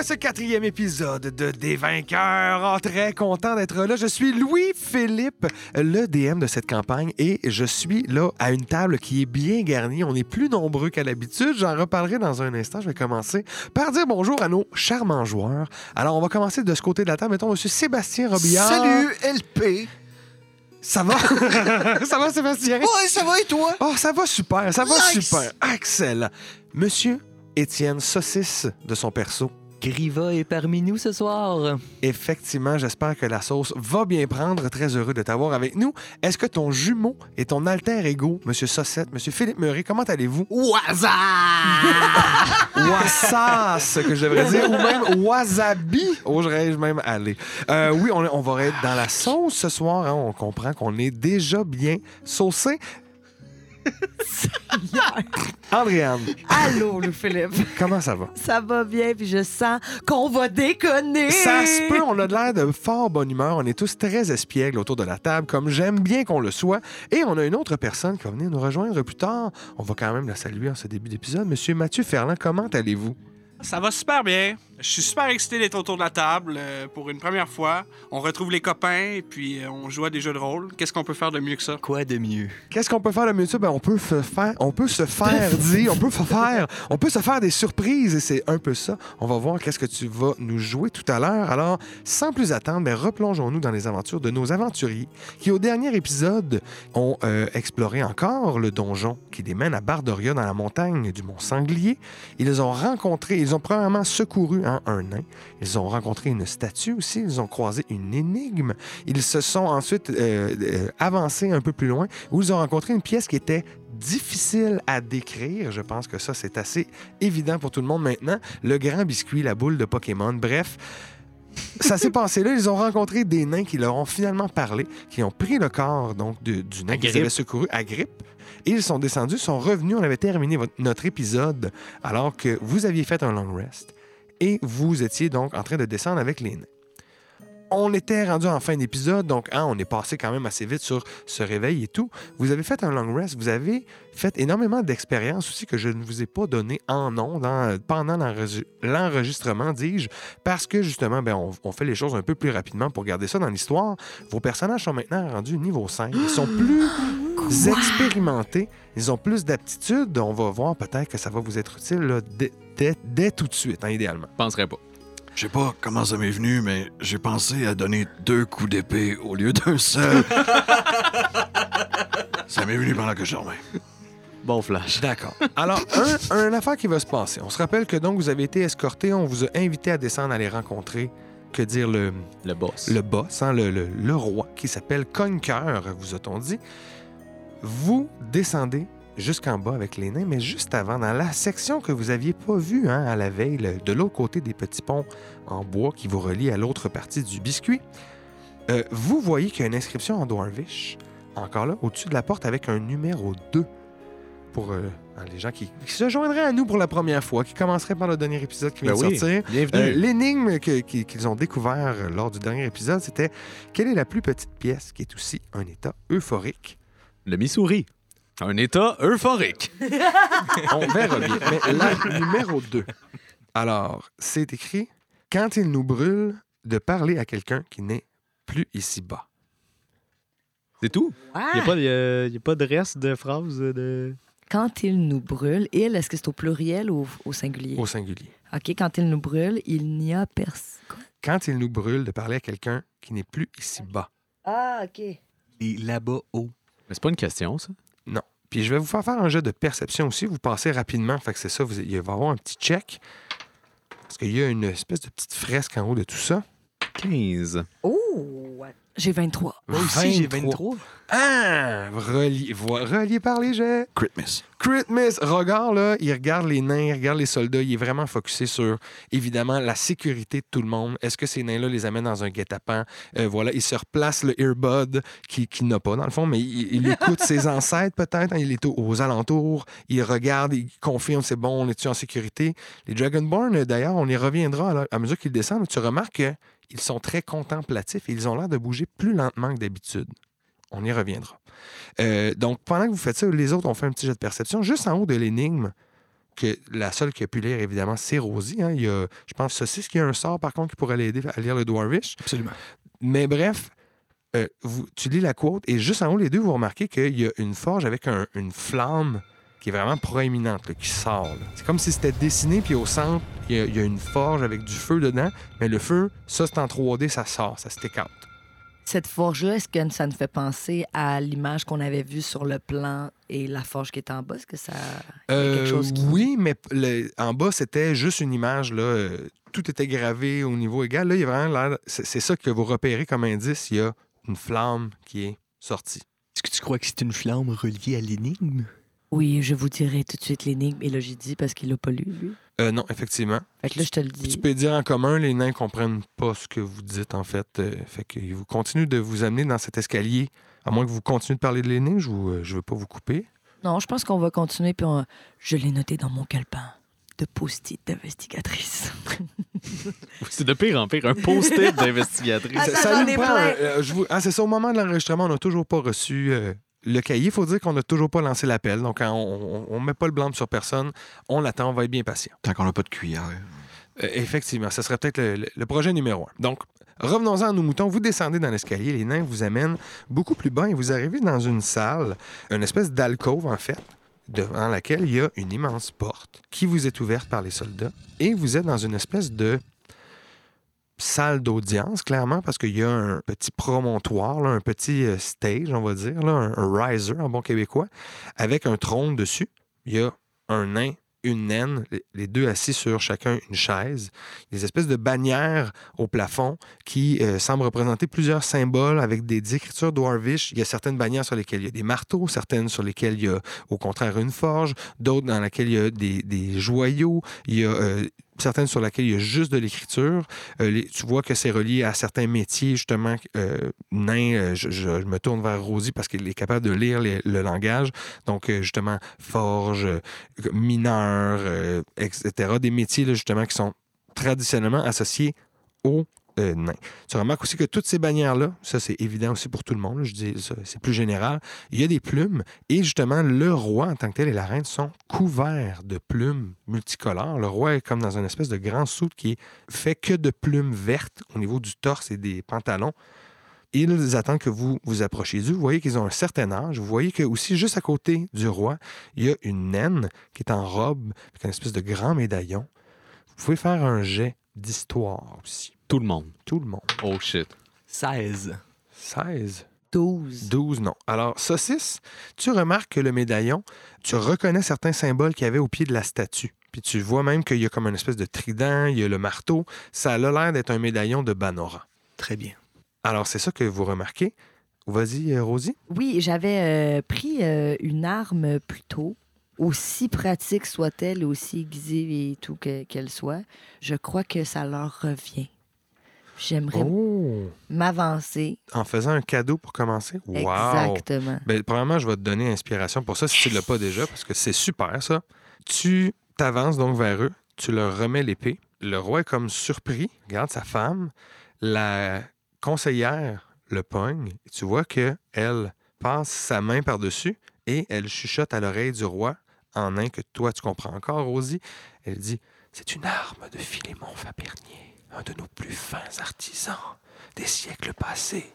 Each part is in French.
à ce quatrième épisode de Des vainqueurs. Oh, très content d'être là. Je suis Louis-Philippe, le DM de cette campagne, et je suis là à une table qui est bien garnie. On est plus nombreux qu'à l'habitude. J'en reparlerai dans un instant. Je vais commencer par dire bonjour à nos charmants joueurs. Alors, on va commencer de ce côté de la table. Mettons, Monsieur Sébastien Robillard. Salut, LP. Ça va? ça va, Sébastien? Ouais, ça va et toi? Oh, ça va super, ça va Nice. super. Excellent. Monsieur Étienne Saucisse de son perso. Griva est parmi nous ce soir. Effectivement, j'espère que la sauce va bien prendre. Très heureux de t'avoir avec nous. Est-ce que ton jumeau et ton alter ego, Monsieur Saucette, Monsieur Philippe Murray, comment allez-vous? Waza! Wassas, que je devrais dire, ou même wasabi, oserais-je même aller. Euh, oui, on, on va être dans la sauce ce soir. hein. On comprend qu'on est déjà bien saucé. Andréane, Allô, Lou Philippe. comment ça va? Ça va bien, puis je sens qu'on va déconner. Ça se peut, on a de l'air de fort bonne humeur. On est tous très espiègles autour de la table, comme j'aime bien qu'on le soit. Et on a une autre personne qui va venir nous rejoindre plus tard. On va quand même la saluer en ce début d'épisode. Monsieur Mathieu Ferland, comment allez-vous? Ça va super bien. Je suis super excité d'être autour de la table euh, pour une première fois. On retrouve les copains et puis euh, on joue à des jeux de rôle. Qu'est-ce qu'on peut faire de mieux que ça? Quoi de mieux? Qu'est-ce qu'on peut faire de mieux que ça? Ben, on peut se faire, on peut se faire dire, on peut se faire, on peut se faire des surprises et c'est un peu ça. On va voir qu'est-ce que tu vas nous jouer tout à l'heure. Alors, sans plus attendre, ben, replongeons-nous dans les aventures de nos aventuriers qui, au dernier épisode, ont euh, exploré encore le donjon qui les mène à Bardoria dans la montagne du Mont Sanglier. Ils ont rencontré, ils ont premièrement secouru un nain. Ils ont rencontré une statue aussi. Ils ont croisé une énigme. Ils se sont ensuite euh, euh, avancés un peu plus loin où ils ont rencontré une pièce qui était difficile à décrire. Je pense que ça, c'est assez évident pour tout le monde maintenant. Le grand biscuit, la boule de Pokémon. Bref. Ça s'est passé là, ils ont rencontré des nains qui leur ont finalement parlé, qui ont pris le corps donc de- du nain qu'ils avaient secouru, Agrippe, et ils sont descendus, sont revenus, on avait terminé votre- notre épisode alors que vous aviez fait un long rest et vous étiez donc en train de descendre avec les nains. On était rendu en fin d'épisode, donc hein, on est passé quand même assez vite sur ce réveil et tout. Vous avez fait un long rest, vous avez fait énormément d'expériences aussi que je ne vous ai pas donné en nom pendant l'enregi- l'enregistrement, dis-je, parce que justement, ben, on, on fait les choses un peu plus rapidement pour garder ça dans l'histoire. Vos personnages sont maintenant rendus niveau 5. Ils sont plus expérimentés, ils ont plus d'aptitudes. On va voir peut-être que ça va vous être utile là, dès, dès- tout de suite, hein, idéalement. Je penserais pas. Je sais pas comment ça m'est venu, mais j'ai pensé à donner deux coups d'épée au lieu d'un seul. ça m'est venu pendant que je dormais. Bon flash. D'accord. Alors, un, un affaire qui va se passer. On se rappelle que donc vous avez été escorté, on vous a invité à descendre à les rencontrer. Que dire le, Le boss. le boss, hein, le, le- le roi, qui s'appelle Conqueur, vous a-t-on dit. Vous descendez jusqu'en bas avec les nains, mais juste avant, dans la section que vous aviez pas vue hein, à la veille, le- de l'autre côté des petits ponts en bois qui vous relient à l'autre partie du biscuit, euh, vous voyez qu'il y a une inscription en Dwarvish, encore là, au-dessus de la porte, avec un numéro 2 pour euh, les gens qui, qui se joindraient à nous pour la première fois, qui commenceraient par le dernier épisode qui vient Ben de oui. sortir. Bienvenue. Euh, L'énigme qu'ils ont découvert euh, lors du dernier épisode, c'était quelle est la plus petite pièce qui est aussi un état euphorique? Le Missouri. Un état euphorique. On verra bien. Mais la numéro 2. Alors, c'est écrit Quand il nous brûle de parler à quelqu'un qui n'est plus ici-bas. C'est tout? Ouais. Il n'y a, pas- y a- y a pas de reste de phrase de. Quand il nous brûle, il, est-ce que c'est au pluriel ou au singulier? Au singulier. OK, quand il nous brûle, il n'y a personne. Quand il nous brûle de parler à quelqu'un qui n'est plus ici-bas. Ah, OK. Et là-bas haut. Mais c'est pas une question, ça? Puis je vais vous faire faire un jeu de perception aussi. Vous passez rapidement. Fait que c'est ça. Vous, il va y avoir un petit check. Parce qu'il y a une espèce de petite fresque en haut de tout ça. 15. Oh! J'ai 23. Moi aussi, j'ai 23. Ah! Relié, par les jets. Crit miss. Crit miss. Regarde, là, il regarde les nains, il regarde les soldats. Il est vraiment focusé sur, évidemment, la sécurité de tout le monde. Est-ce que ces nains-là les amènent dans un guet-apens? Euh, voilà, il se replace le earbud qui, qui n'a pas, dans le fond, mais il, il écoute ses ancêtres, peut-être. hein, il est aux, aux alentours. Il regarde, il confirme, c'est bon, on est-tu en sécurité? Les Dragonborn, d'ailleurs, on y reviendra à, la- à mesure qu'ils descendent. Tu remarques qu'ils sont très contemplatifs et ils ont l'air de bouger plus lentement que d'habitude. On y reviendra. Euh, donc, pendant que vous faites ça, les autres ont fait un petit jet de perception juste en haut de l'énigme que la seule qui a pu lire, évidemment, c'est Rosie. hein. Il y a, je pense, Saucisse qui a un sort, par contre, qui pourrait l'aider à lire le Dwarvish. Absolument. Mais bref, euh, vous, tu lis la quote et juste en haut, les deux, vous remarquez qu'il y a une forge avec un- une flamme qui est vraiment proéminente, là, qui sort. C'est comme si c'était dessiné, puis au centre, il y, a, il y a une forge avec du feu dedans. Mais le feu, ça, c'est en 3D, ça sort, ça se take out. Cette forge-là, est-ce que ça nous fait penser à l'image qu'on avait vue sur le plan et la forge qui est en bas? Est-ce que ça. il y a quelque Euh, chose qui- Oui, mais le- en bas, c'était juste une image. Là, euh, tout était gravé au niveau égal. Là, il y a vraiment c'est ça que vous repérez comme indice. Il y a une flamme qui est sortie. Est-ce que tu crois que c'est une flamme reliée à l'énigme? Oui, je vous dirai tout de suite l'énigme. Et là, j'ai dit parce qu'il l'a pas lu, lui. Euh, non, effectivement. Fait que là, je te le Puis tu dis. peux dire en commun, les nains comprennent pas ce que vous dites, en fait. Euh, fait qu'ils vous continuent de vous amener dans cet escalier. À moins que vous continuez de parler de l'énigme, je ne veux pas vous couper. Non, je pense qu'on va continuer. Puis on- je l'ai noté dans mon calepin de post-it d'investigatrice. C'est de pire en pire, un post-it d'investigatrice. Ah, Ça- ça, ça j'en nous prend, euh, je vous- ah, c'est ça, au moment de l'enregistrement, on n'a toujours pas reçu euh, le cahier. Il faut dire qu'on n'a toujours pas lancé l'appel. Donc, on ne met pas le blanc sur personne. On l'attend, on va être bien patient. Tant qu'on n'a pas de cuillère. Euh, effectivement, ce serait peut-être le, projet numéro un. Donc, revenons-en à nos moutons. Vous descendez dans l'escalier, les nains vous amènent beaucoup plus bas et vous arrivez dans une salle, une espèce d'alcôve en fait, devant laquelle il y a une immense porte qui vous est ouverte par les soldats et vous êtes dans une espèce de salle d'audience, clairement, parce qu'il y a un petit promontoire, là, un petit euh, stage, on va dire, là, un, riser en bon québécois, avec un trône dessus. Il y a un nain, une naine, les- deux assis sur chacun une chaise. Des espèces de bannières au plafond qui euh, semblent représenter plusieurs symboles avec des, écritures dwarvish. Il y a certaines bannières sur lesquelles il y a des marteaux, certaines sur lesquelles il y a au contraire une forge, d'autres dans lesquelles il y a des, des joyaux, il y a euh, certaines sur lesquelles il y a juste de l'écriture. Euh, tu vois que c'est relié à certains métiers, justement, euh, euh, je, me tourne vers Rosie parce qu'elle est capable de lire le langage. Donc, euh, justement, forge, mineur, etc. Des métiers, justement, qui sont traditionnellement associés aux euh. Tu remarques aussi que toutes ces bannières-là, ça c'est évident aussi pour tout le monde, je dis c'est plus général, il y a des plumes et justement le roi en tant que tel et la reine sont couverts de plumes multicolores. Le roi est comme dans une espèce de grand soute qui est fait que de plumes vertes au niveau du torse et des pantalons. Ils attendent que vous vous approchiez d'eux. Vous voyez qu'ils ont un certain âge. Vous voyez que aussi juste à côté du roi, il y a une naine qui est en robe avec une espèce de grand médaillon. Vous pouvez faire un jet d'histoire aussi. Tout le monde. Tout le monde. Oh shit. 16. 16. 12. 12, non. Alors, saucisse, tu remarques que le médaillon, tu reconnais certains symboles qu'il y avait au pied de la statue. Puis tu vois même qu'il y a comme une espèce de trident, il y a le marteau. Ça a l'air d'être un médaillon de Banora. Très bien. Alors, c'est ça que vous remarquez. Vas-y, euh, Rosie. Oui, j'avais euh, pris euh, une arme plus tôt, aussi pratique soit-elle, aussi aiguisée et tout que- qu'elle soit. Je crois que ça leur revient. J'aimerais Oh! m'avancer. En faisant un cadeau pour commencer? Wow! Exactement. Ben, premièrement, je vais te donner inspiration pour ça si tu ne l'as pas déjà, parce que c'est super, ça. Tu t'avances donc vers eux, tu leur remets l'épée. Le roi est comme surpris, regarde sa femme. La conseillère le pogne. Et tu vois que elle passe sa main par-dessus et elle chuchote à l'oreille du roi en un que toi, tu comprends encore, Rosie. Elle dit C'est une arme de Philémon Fabernier, un de nos plus fins artisans des siècles passés.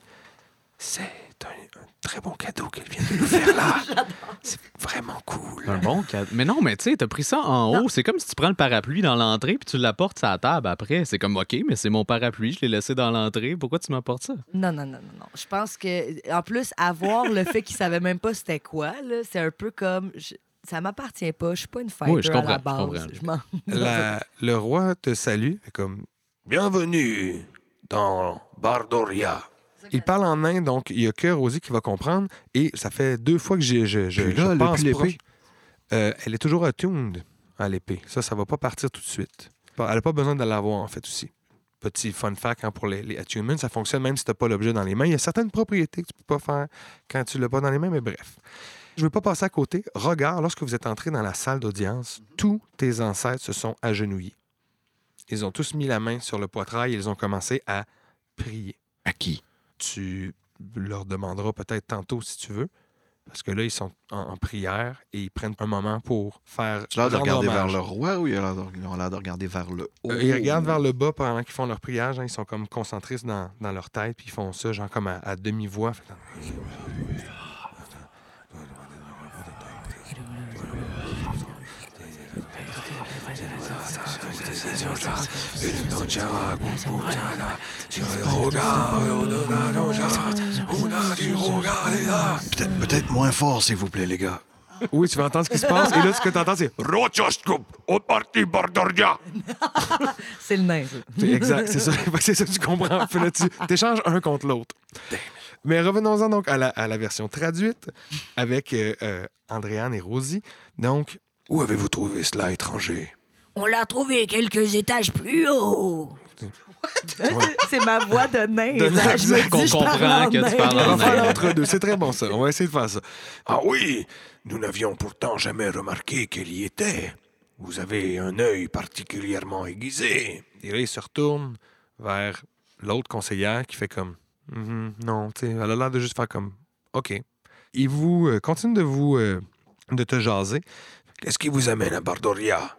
C'est un, un très bon cadeau qu'elle vient de nous faire là. C'est vraiment cool. Un bon cadeau. Mais non, mais tu sais, t'as pris ça en haut. C'est comme si tu prends le parapluie dans l'entrée puis tu l'apportes à la table après. C'est comme, OK, mais c'est mon parapluie, je l'ai laissé dans l'entrée. Pourquoi tu m'apportes ça? Non, non, non, non, non. Je pense que, en plus, avoir le fait qu'ils savaient même pas c'était quoi, c'est un peu comme. je- Ça m'appartient pas. Je suis pas une fighter Oui, je à la je base. comprends. Je le roi te salue comme Bienvenue dans Bardoria. Il parle en nain, donc il n'y a que Rosie qui va comprendre. Et ça fait deux fois que j'ai- je, l'épée. proche. Euh, elle est toujours attuned à l'épée. Ça, ça va pas partir tout de suite. Elle n'a pas besoin de l'avoir, en fait, aussi. Petit fun fact hein, pour les, les attunements, ça fonctionne même si tu n'as pas l'objet dans les mains. Il y a certaines propriétés que tu peux pas faire quand tu l'as pas dans les mains, mais bref. Je ne veux pas passer à côté. Regarde, lorsque vous êtes entré dans la salle d'audience, tous tes ancêtres se sont agenouillés. Ils ont tous mis la main sur le poitrail et ils ont commencé à prier. À qui? Tu leur demanderas peut-être tantôt si tu veux. Parce que là, ils sont en, en prière et ils prennent un moment pour faire. Tu as l'air de regarder vers le roi ou ils ont l'air de- ils ont l'air de regarder vers le haut? Euh, ils regardent vers le bas pendant qu'ils font leur prière. genre, ils sont comme concentrés dans, dans leur tête, puis ils font ça, genre comme à, à demi-voix. Fait que- Peut-être peut-être moins fort, s'il vous plaît, les gars. Oui, tu vas entendre ce qui se passe. Et là, ce que tu entends, c'est. C'est le nain, ça. Exact, c'est ça. C'est ça que tu comprends. Puis là, tu échanges un contre l'autre. Mais revenons-en donc à la, à la version traduite avec euh, euh, Andréane et Rosie. Donc, Où avez-vous trouvé cela étranger? On l'a trouvé quelques étages plus haut. C'est ma voix de nain. De nain. Je me Qu'on comprend en que tu parles on en va faire nain. l'entre-deux. C'est très bon, ça. On va essayer de faire ça. Ah oui, nous n'avions pourtant jamais remarqué qu'elle y était. Vous avez un œil particulièrement aiguisé. Et là, il se retourne vers l'autre conseillère qui fait comme Mhm, non, tu sais, elle a l'air de juste faire comme OK. Il vous euh, continue de vous euh, de te jaser. Qu'est-ce qui vous amène à Bardoria?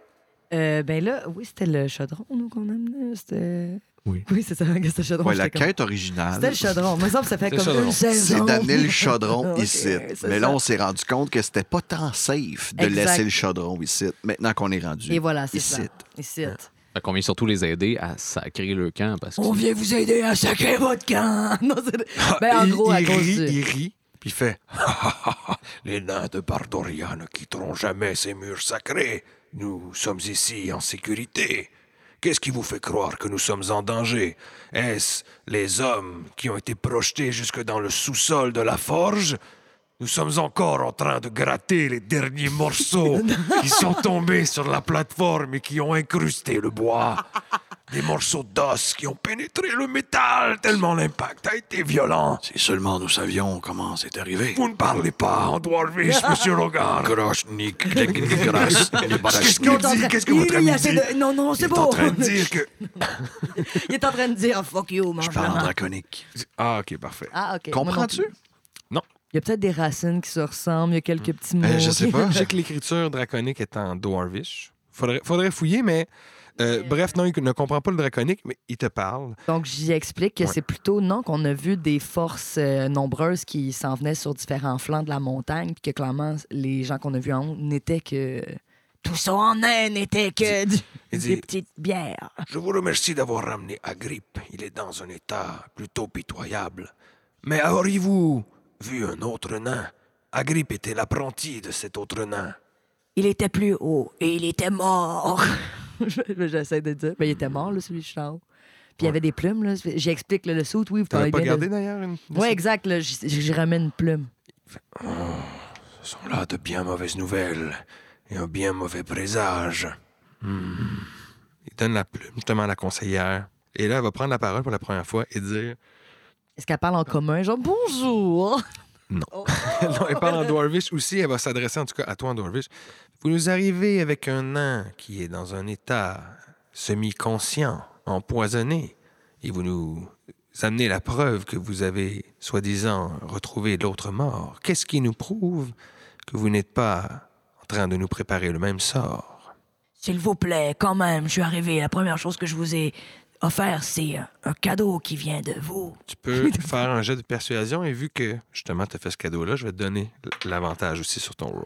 Euh, ben là, oui, c'était le chaudron, nous, qu'on amenait. C'était... Oui. Oui, c'est ça, c'était le chaudron. Ouais, la comme- quête originale. C'était le chaudron. Moi, ça, ça fait C'est comme le chaudron. une saison. C'est d'amener le chaudron ici. Mais là, ça. on s'est rendu compte que c'était pas tant safe de Exact. laisser le chaudron ici. Maintenant qu'on est rendu Et voilà, c'est ici. ça. Ici. Fait qu'on vient surtout les aider à sacrer le camp parce que. On vient vous aider à sacrer votre camp. Non, c'est... Ben, en il, gros, à il cause rit, du... il rit, puis il fait Les nains de Bardoria ne quitteront jamais ces murs sacrés. Nous sommes ici en sécurité. Qu'est-ce qui vous fait croire que nous sommes en danger? Est-ce les hommes qui ont été projetés jusque dans le sous-sol de la forge? Nous sommes encore en train de gratter les derniers morceaux qui sont tombés sur la plateforme et qui ont incrusté le bois. Des morceaux d'os qui ont pénétré le métal tellement l'impact a été violent. Si seulement nous savions comment c'est arrivé. Vous ne parlez pas en dwarvish, monsieur Logan. Groschnik, Grâce, Qu'est-ce qu'il dit? Qu'est-ce que votre Il ami dit? de- Non, non, Il c'est est bon. en train de dire que... Il est en train de dire fuck you, Je mange parle en draconique. Ah, OK, parfait. Ah, OK. Comprends-tu? Non. Il y a peut-être des racines qui se ressemblent, il y a quelques petits mots. Euh, je sais pas. Je sais que l'écriture draconique est en dwarvish. Faudrait, faudrait fouiller, mais. Euh, bref, non, il ne comprend pas le draconique, mais il te parle. Donc, j'y explique que Ouais. c'est plutôt, non, qu'on a vu des forces euh, nombreuses qui s'en venaient sur différents flancs de la montagne, puis que clairement, les gens qu'on a vus en haut n'étaient que. Tout ça en nain n'était que du- Il dit- des petites bières. Je vous remercie d'avoir ramené Agrippe. Il est dans un état plutôt pitoyable. Mais auriez-vous vu un autre nain? Agrippe était l'apprenti de cet autre nain. Il était plus haut et il était mort. J'essaie de dire. Mais il était mort, là, celui de Charles. Puis il y avait des plumes, là. J'explique le saut, oui, vous pas bien. gardé de... d'ailleurs une. Oui, exact. Là, j'y ramène une plume. Ce sont là de bien mauvaises nouvelles et un bien mauvais présage. Il donne la plume justement à la conseillère. Et là, elle va prendre la parole pour la première fois et dire. Est-ce qu'elle parle en commun? Genre, bonjour. Non. Oh. non, elle parle en Dwarvish aussi. Elle va s'adresser en tout cas à toi en Dwarvish. Vous nous arrivez avec un nain qui est dans un état semi-conscient, empoisonné, et vous nous amenez la preuve que vous avez, soi-disant, retrouvé l'autre mort. Qu'est-ce qui nous prouve que vous n'êtes pas en train de nous préparer le même sort? S'il vous plaît, quand même, je suis arrivé. La première chose que je vous ai offert, c'est un, un cadeau qui vient de vous. Tu peux faire un jet de persuasion et vu que justement tu as fait ce cadeau-là, je vais te donner l'avantage aussi sur ton roll.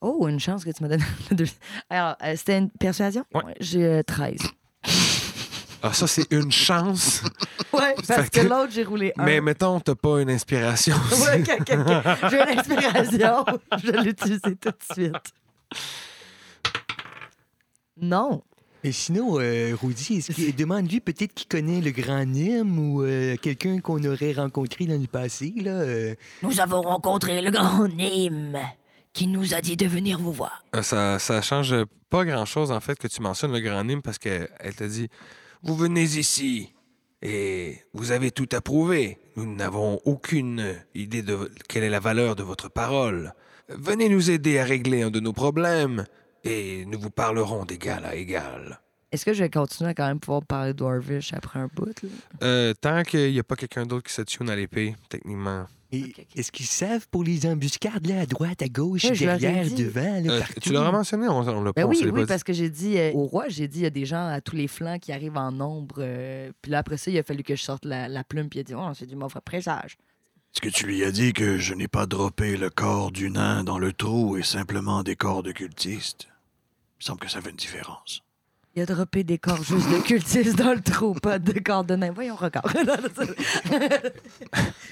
Oh, une chance que tu me donnes le deux. Alors, euh, c'était une persuasion? Ouais. J'ai euh, 13. Ah, ça, c'est une chance. Ouais, Fait parce que- que l'autre, j'ai roulé un. Mais mettons, t'as pas une inspiration. Ok. J'ai une inspiration. je vais l'utiliser tout de suite. Non. Et sinon, euh, Rudy, est-ce qu'il demande-lui peut-être qu'il connaît le grand Nîmes ou euh, quelqu'un qu'on aurait rencontré dans le passé, là? euh, Nous avons rencontré le grand Nîmes qui nous a dit de venir vous voir. Euh, Ça, ça change pas grand-chose, en fait, que tu mentionnes le grand Nîmes parce qu'elle t'a dit Vous venez ici et vous avez tout approuvé. Nous n'avons aucune idée de quelle est la valeur de votre parole. Venez nous aider à régler un de nos problèmes et nous vous parlerons d'égal à égal. Est-ce que je vais continuer à quand même pouvoir parler Dwarvish après un bout? Là? euh, tant qu'il n'y a pas quelqu'un d'autre qui se tune à l'épée, techniquement. Est-ce qu'ils savent pour les embuscades, là, à droite, à gauche, Ouais, derrière, devant, là, Euh, partout? tu l'auras mentionné, on, on l'a pas, Ben on oui, oui, parce que j'ai dit euh, au roi, j'ai dit il y a des gens à tous les flancs qui arrivent en nombre. euh, puis là, après ça, il a fallu que je sorte la, la plume, puis il a dit Oh, c'est du mauvais présage. Est-ce que tu lui as dit que je n'ai pas droppé le corps du nain dans le trou et simplement des corps de cultistes? Il me semble que ça fait une différence. Il a droppé des corps juste de cultistes dans le trou, pas de corps de nain. Voyons, regarde.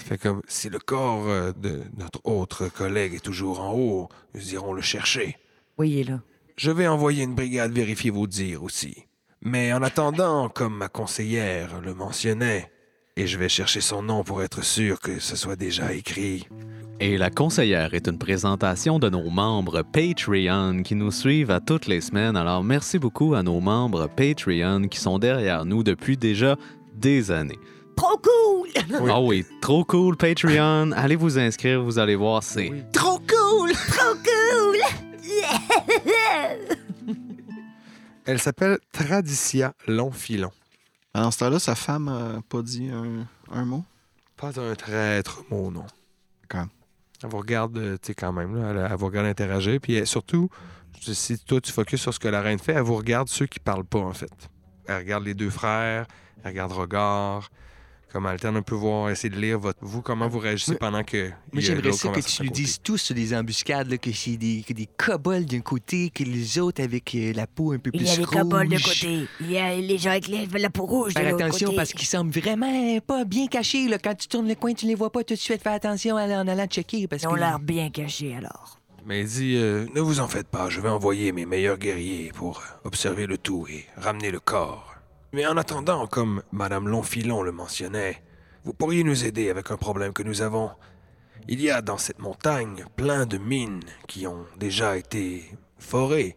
Fait comme si le corps euh, de notre autre collègue est toujours en haut, nous irons le chercher. oui, il est là. Je vais envoyer une brigade vérifier vos dires aussi. Mais en attendant, comme ma conseillère le mentionnait, et je vais chercher son nom pour être sûr que ce soit déjà écrit. Et la conseillère est une présentation de nos membres Patreon qui nous suivent à toutes les semaines. Alors merci beaucoup à nos membres Patreon qui sont derrière nous depuis déjà des années. Trop cool! Oui. Ah oui, trop cool Patreon. Allez vous inscrire, vous allez voir, c'est Trop cool! Trop cool! Elle s'appelle Tradicia Longfilon. Pendant ce temps-là, sa femme n'a pas dit un, un mot? Pas un traître, mon nom. D'accord. Elle vous regarde, euh, tu sais, quand même, là, elle, elle vous regarde interagir. Puis elle- surtout, si toi, tu focuses sur ce que la reine fait, elle vous regarde ceux qui parlent pas, en fait. Elle regarde les deux frères, elle regarde Regard, comme alterne un peu voir, essayer de lire votre, vous, comment vous réagissez pendant que. Moi, il y a j'aimerais ça que tu nous dises tous sur des embuscades, là, que c'est des, que des kobolds d'un côté, que les autres avec euh, la peau un peu plus Il y a les rouge. kobolds de côté. Il y a les gens avec les- la peau rouge de Faire attention côté. parce qu'ils semblent vraiment pas bien cachés. Là. Quand tu tournes le coin, tu les vois pas tout de suite. Fais attention en en allant checker. Parce Ils ont que... l'air bien cachés, alors. Mais il dit euh, Ne vous en faites pas, je vais envoyer mes meilleurs guerriers pour observer le tout et ramener le corps. Mais en attendant, comme Madame Longfilon le mentionnait, vous pourriez nous aider avec un problème que nous avons. Il y a dans cette montagne plein de mines qui ont déjà été forées.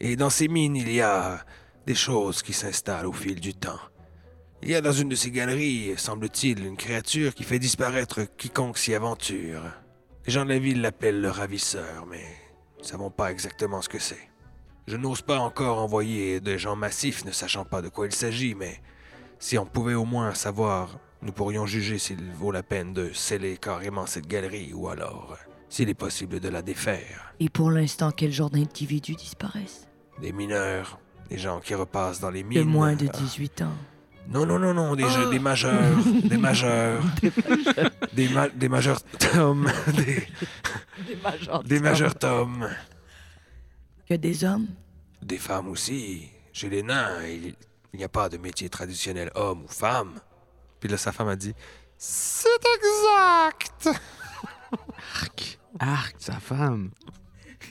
Et dans ces mines, il y a des choses qui s'installent au fil du temps. Il y a dans une de ces galeries, semble-t-il, une créature qui fait disparaître quiconque s'y aventure. Les gens de la ville l'appellent le ravisseur, mais nous ne savons pas exactement ce que c'est. Je n'ose pas encore envoyer des gens massifs ne sachant pas de quoi il s'agit, mais si on pouvait au moins savoir, nous pourrions juger s'il vaut la peine de sceller carrément cette galerie ou alors s'il est possible de la défaire. Et pour l'instant, quel genre d'individus disparaissent? Des mineurs, des gens qui repassent dans les mines. De moins de Ah, 18 ans. Non, non, non, non, des, jeux- des majeurs, des majeurs, des, ma- des majeurs Tom, des, Des majeurs. des des hommes? Des femmes aussi. Chez les nains, il n'y a pas de métier traditionnel homme ou femme. Puis là, sa femme a dit C'est exact! Arc, sa femme.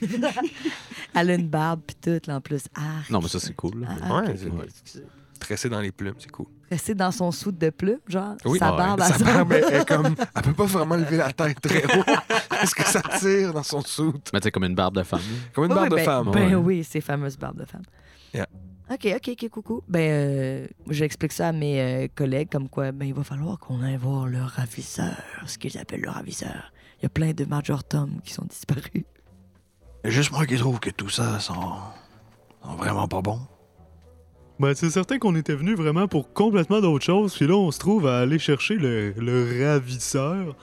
Elle a une barbe pis tout, là, en plus. Ah, Non, mais ça, c'est cool. là. ah, Ouais, c'est- excusez. Tressé dans les plumes, c'est cool. Rester dans son soute de plume, genre. Oui, sa ouais. barbe, Sa elle barbe, elle, est comme. Elle peut pas vraiment lever la tête très haut. Est-ce que ça tire dans son soute? Mais tu sais, comme une barbe de femme. Comme une Oui, barre de ben- femme. Ben ouais. oui, ces fameuses barbes de femme. Yeah. OK, OK, OK, coucou. Ben, euh, j'explique ça à mes euh, collègues, comme quoi, ben, il va falloir qu'on aille voir le ravisseur, ce qu'ils appellent le ravisseur. Il y a plein de Major Tom qui sont disparus. C'est juste moi qui trouve que tout ça sont, sont vraiment pas bons. Ben, c'est certain qu'on était venu vraiment pour complètement d'autres choses, puis là, on se trouve à aller chercher le, le ravisseur.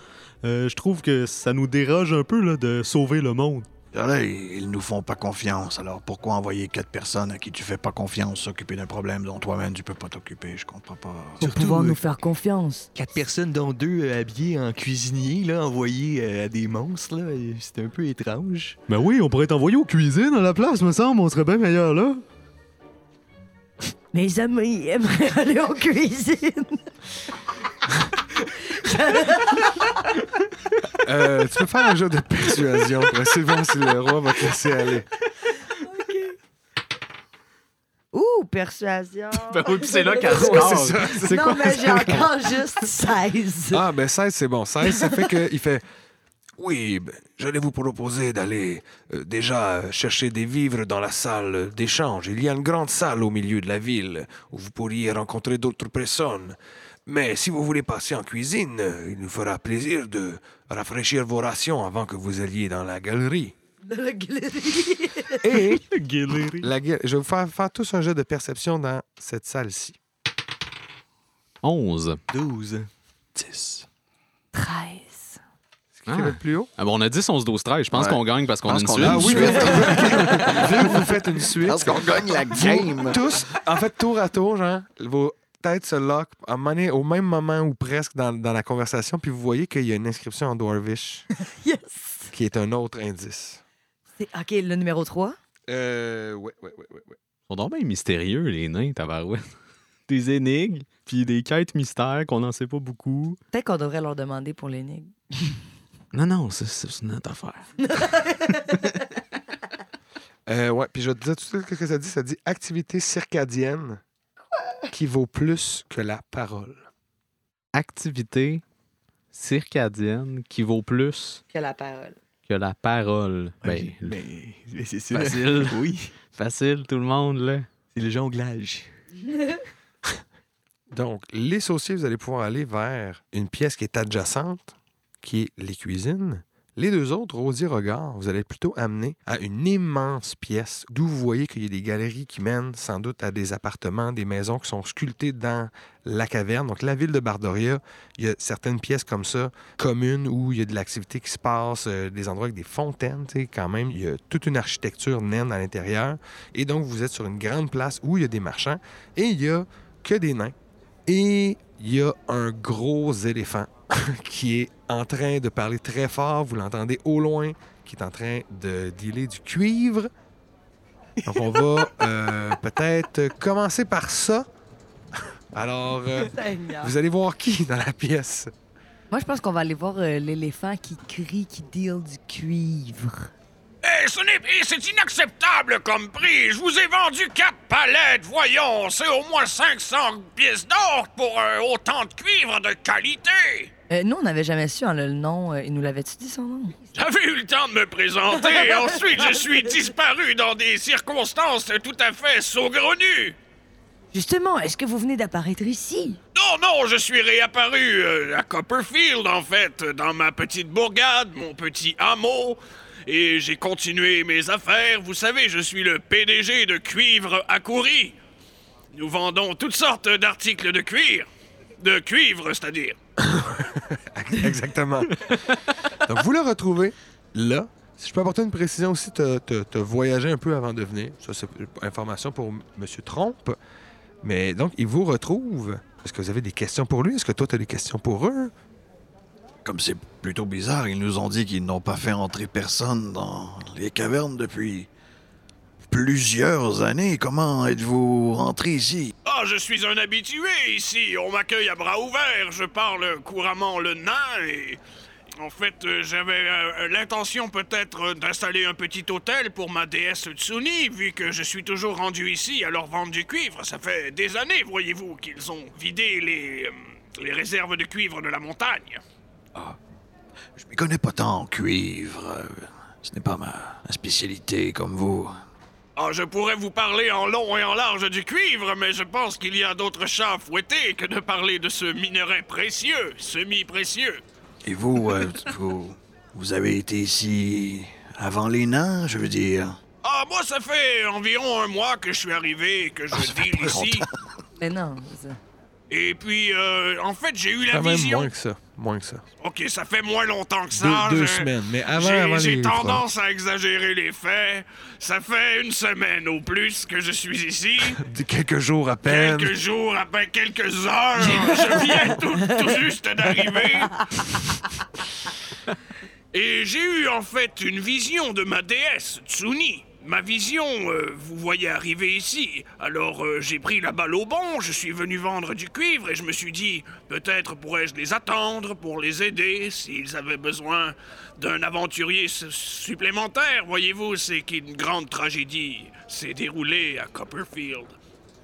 Euh, je trouve que ça nous dérange un peu là, de sauver le monde. Là, ils nous font pas confiance. Alors pourquoi envoyer quatre personnes à qui tu fais pas confiance s'occuper d'un problème dont toi-même tu peux pas t'occuper? Je comprends pas. Pour Surtout, pouvoir euh, nous faire confiance. Quatre personnes, dont deux euh, habillés en cuisinier, là, envoyés euh, à des monstres, là. C'est un peu étrange. Ben oui, on pourrait t'envoyer aux cuisines à la place, me semble, on serait bien meilleur là. Mes amis aimeraient aller en cuisine. Euh, tu peux faire un jeu de persuasion pour essayer de voir si le roi va te laisser aller. Ouh, persuasion. Ben oui, puis c'est là qu'elle Ouais, score. c'est ça. C'est non, quoi? mais j'ai encore juste 16. Ah, ben 16, c'est bon. 16, ça fait qu'il fait. Oui, ben, j'allais vous proposer d'aller euh, déjà chercher des vivres dans la salle d'échange. Il y a une grande salle au milieu de la ville où vous pourriez rencontrer d'autres personnes. Mais si vous voulez passer en cuisine, euh, il nous fera plaisir de rafraîchir vos rations avant que vous alliez dans la galerie. La galerie. Et la gueule- je vais vous faire, faire tous un jeu de perception dans cette salle-ci. 11. 12. 10. 13. Qui Ah. va être plus haut? Ah bon, on a 10, 11, 12, 13. Je pense Ouais. qu'on gagne parce qu'on a une suite. Ah oui, vous faites une suite. Parce qu'on gagne la game. Tous, en fait, tour à tour, genre, vos têtes se lock à un moment donné, au même moment ou presque dans, dans la conversation, puis vous voyez qu'il y a une inscription en Dwarvish Yes! qui est un autre indice. C'est- OK, le numéro 3. Euh, ouais, ouais, ouais, ouais. ouais. Ils sont donc bien mystérieux, les nains, tabarouette. Des énigmes, puis des quêtes mystères qu'on n'en sait pas beaucoup. Peut-être qu'on devrait leur demander pour l'énigme. Non, non, c'est- une autre affaire. Euh, ouais, puis je vais te dire tout de suite ce que ça dit. Ça dit activité circadienne qui vaut plus que la parole. Activité circadienne qui vaut plus Que la parole. que la parole. Ben, Ouais, mais, mais c'est facile. Oui, Facile, tout le monde, là. c'est le jonglage. Donc, les sauciers, vous allez pouvoir aller vers une pièce qui est adjacente, qui est les cuisines. Les deux autres, Rosier Regard, vous allez plutôt amener à une immense pièce d'où vous voyez qu'il y a des galeries qui mènent sans doute à des appartements, des maisons qui sont sculptées dans la caverne. Donc, la ville de Bardoria, il y a certaines pièces comme ça, communes, où il y a de l'activité qui se passe, euh, des endroits avec des fontaines, quand même. Il y a toute une architecture naine à l'intérieur. Et donc, vous êtes sur une grande place où il y a des marchands et il y a que des nains. Et il y a un gros éléphant qui est en train de parler très fort, vous l'entendez au loin, qui est en train de dealer du cuivre. Donc on va euh, peut-être commencer par ça. Alors, euh, vous allez voir qui dans la pièce. Moi, je pense qu'on va aller voir euh, l'éléphant qui crie, qui deal du cuivre. Ce n'est... eh, c'est inacceptable comme prix. Je vous ai vendu quatre palettes. Voyons, c'est au moins 500 pièces d'or pour euh, autant de cuivre de qualité. Euh, nous, on n'avait jamais su hein, le nom. euh, il nous l'avait-tu dit son nom? J'avais eu le temps de me présenter. Ensuite, je suis disparu dans des circonstances tout à fait saugrenues. Justement, est-ce que vous venez d'apparaître ici? Non, non, je suis réapparu euh, à Copperfield, en fait, dans ma petite bourgade, mon petit hameau. Et j'ai continué mes affaires. Vous savez, je suis le PDG de Cuivre à Coury. Nous vendons toutes sortes d'articles de cuir. De cuivre, c'est-à-dire. Exactement. Donc vous le retrouvez là. Si je peux apporter une précision aussi, tu as voyagé un peu avant de venir. Ça, c'est information pour M. Trompe. Mais donc, il vous retrouve. Est-ce que vous avez des questions pour lui? Est-ce que toi, tu as des questions pour eux? Comme c'est plutôt bizarre, ils nous ont dit qu'ils n'ont pas fait entrer personne dans les cavernes depuis plusieurs années. Comment êtes-vous rentré ici? Ah, je suis un habitué ici. On m'accueille à bras ouverts. Je parle couramment le nain et. En fait, euh, j'avais euh, l'intention peut-être d'installer un petit hôtel pour ma déesse Tsuni, vu que je suis toujours rendu ici à leur vendre du cuivre. Ça fait des années, voyez-vous, qu'ils ont vidé les, euh, les réserves de cuivre de la montagne. Je m'y connais pas tant en cuivre. Ce n'est pas ma, ma spécialité comme vous. Ah, je pourrais vous parler en long et en large du cuivre, mais je pense qu'il y a d'autres chats à fouetter que de parler de ce minerai précieux, semi-précieux. Et vous, euh, vous, vous avez été ici avant les nains, je veux dire. Ah, moi, ça fait environ un mois que je suis arrivé, que je Ah, deal ici. Mais non. ça. Et puis, euh, en fait, j'ai eu la Quand même vision. moins que ça. Moins que ça. Ok, ça fait moins longtemps que Deux, ça. deux je- semaines. Mais avant, avant j'ai tendance à exagérer les faits. Ça fait une semaine au plus que je suis ici. Quelques jours à peine. Quelques jours, à peine quelques heures. je viens tout, tout juste d'arriver. Et j'ai eu en fait une vision de ma déesse, Tsuni. Ma vision, euh, vous voyez arriver ici. Alors euh, j'ai pris la balle au bon, je suis venu vendre du cuivre et je me suis dit, peut-être pourrais-je les attendre pour les aider s'ils avaient besoin d'un aventurier supplémentaire. Voyez-vous, c'est qu'une grande tragédie s'est déroulée à Copperfield.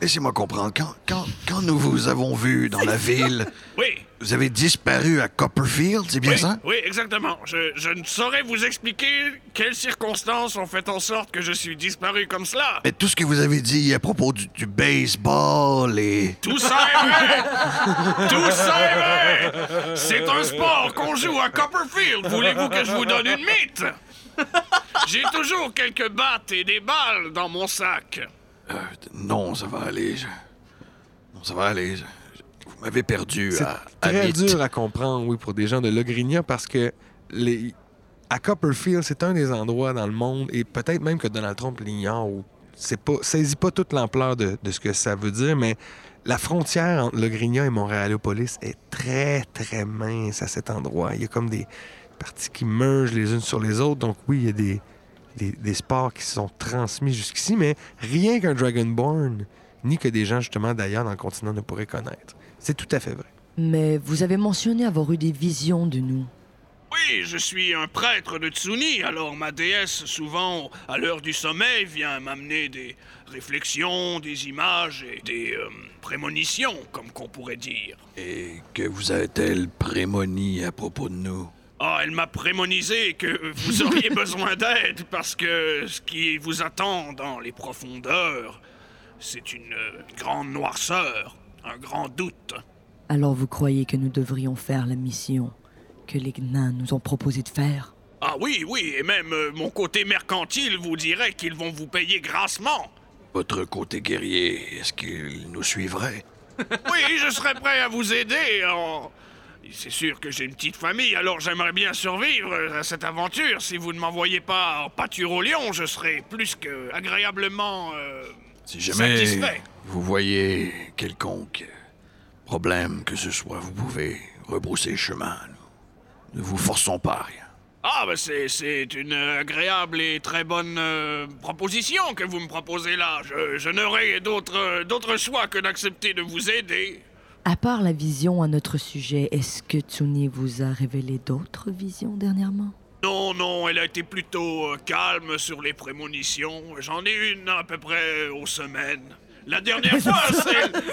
Laissez-moi comprendre, quand, quand, quand nous vous avons vu dans la ville, Oui, vous avez disparu à Copperfield, c'est bien oui, ça? oui, exactement. Je, je ne saurais vous expliquer quelles circonstances ont fait en sorte que je suis disparu comme cela. Mais tout ce que vous avez dit à propos du, du baseball et... Tout ça est vrai! Tout ça est vrai! C'est un sport qu'on joue à Copperfield. Voulez-vous que je vous donne une mythe? J'ai toujours quelques battes et des balles dans mon sac. Euh, non, ça va aller. je- Non, ça va aller. je- je- Vous m'avez perdu C'est à, à très dur à comprendre, oui, pour des gens de Logrinia parce que les... à Copperfield, c'est un des endroits dans le monde, et peut-être même que Donald Trump l'ignore, où c'est pas, saisit pas toute l'ampleur de, de ce que ça veut dire, mais la frontière entre le Grignon et Montréalopolis est très, très mince à cet endroit. Il y a comme des parties qui mergent les unes sur les autres. Donc oui, il y a des, des, des sports qui se sont transmis jusqu'ici, mais rien qu'un Dragonborn, ni que des gens justement d'ailleurs dans le continent ne pourraient connaître. C'est tout à fait vrai. Mais vous avez mentionné avoir eu des visions de nous. Oui, je suis un prêtre de Tsuni, alors ma déesse, souvent, à l'heure du sommeil, vient m'amener des réflexions, des images et des euh, prémonitions, comme qu'on pourrait dire. Et que vous a-t-elle prémoni à propos de nous? Ah, elle m'a prémonisé que vous auriez besoin d'aide parce que ce qui vous attend dans les profondeurs, c'est une euh, grande noirceur, un grand doute. Alors vous croyez que nous devrions faire la mission que les nains nous ont proposé de faire? Ah oui, oui, et même euh, mon côté mercantile vous dirait qu'ils vont vous payer grassement. Votre côté guerrier, est-ce qu'il nous suivrait? Oui, je serais prêt à vous aider. en- C'est sûr que j'ai une petite famille, alors j'aimerais bien survivre à cette aventure. Si vous ne m'envoyez pas en pâture au lion, je serais plus que agréablement euh, Si jamais satisfait. Vous voyez quelconque problème que ce soit, vous pouvez rebrousser chemin. Nous ne vous forçons pas à rien. Ah, bah c'est, c'est une agréable et très bonne euh, proposition que vous me proposez là. Je, je n'aurai d'autre, d'autre choix que d'accepter de vous aider. À part la vision à notre sujet, est-ce que Tsuni vous a révélé d'autres visions dernièrement? Non, non, elle a été plutôt euh, calme sur les prémonitions. J'en ai une à peu près aux semaines. La dernière fois,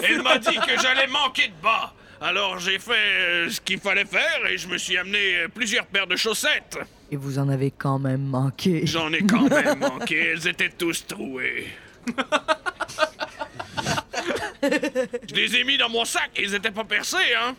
elle m'a dit que j'allais manquer de bas. Alors j'ai fait euh, ce qu'il fallait faire et je me suis amené euh, plusieurs paires de chaussettes. Et vous en avez quand même manqué. J'en ai quand même manqué, elles étaient tous trouées. je les ai mis dans mon sac, ils étaient pas percés, hein.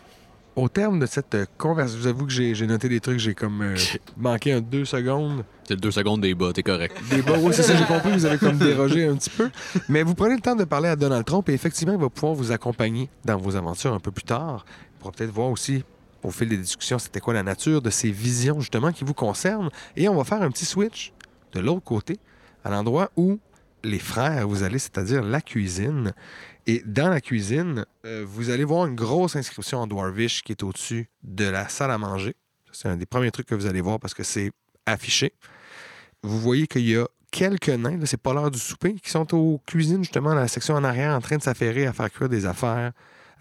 Au terme de cette euh, conversation, je vous avoue que j'ai j'ai noté des trucs, j'ai comme euh, manqué un deux secondes. C'est le deux secondes des bas, t'es correct. Des bas, oui, c'est ça, j'ai compris, vous avez comme dérogé un petit peu. Mais vous prenez le temps de parler à Donald Trump et effectivement, il va pouvoir vous accompagner dans vos aventures un peu plus tard. Il pourra peut-être voir aussi, au fil des discussions, c'était quoi la nature de ces visions justement qui vous concernent. Et on va faire un petit switch de l'autre côté, à l'endroit où les frères, vous allez, c'est-à-dire la cuisine. Et dans la cuisine, euh, vous allez voir une grosse inscription en Dwarvish qui est au-dessus de la salle à manger. C'est un des premiers trucs que vous allez voir parce que c'est affiché. Vous voyez qu'il y a quelques nains, là, c'est pas l'heure du souper, qui sont aux cuisines, justement, dans la section en arrière, en train de s'affairer à faire cuire des affaires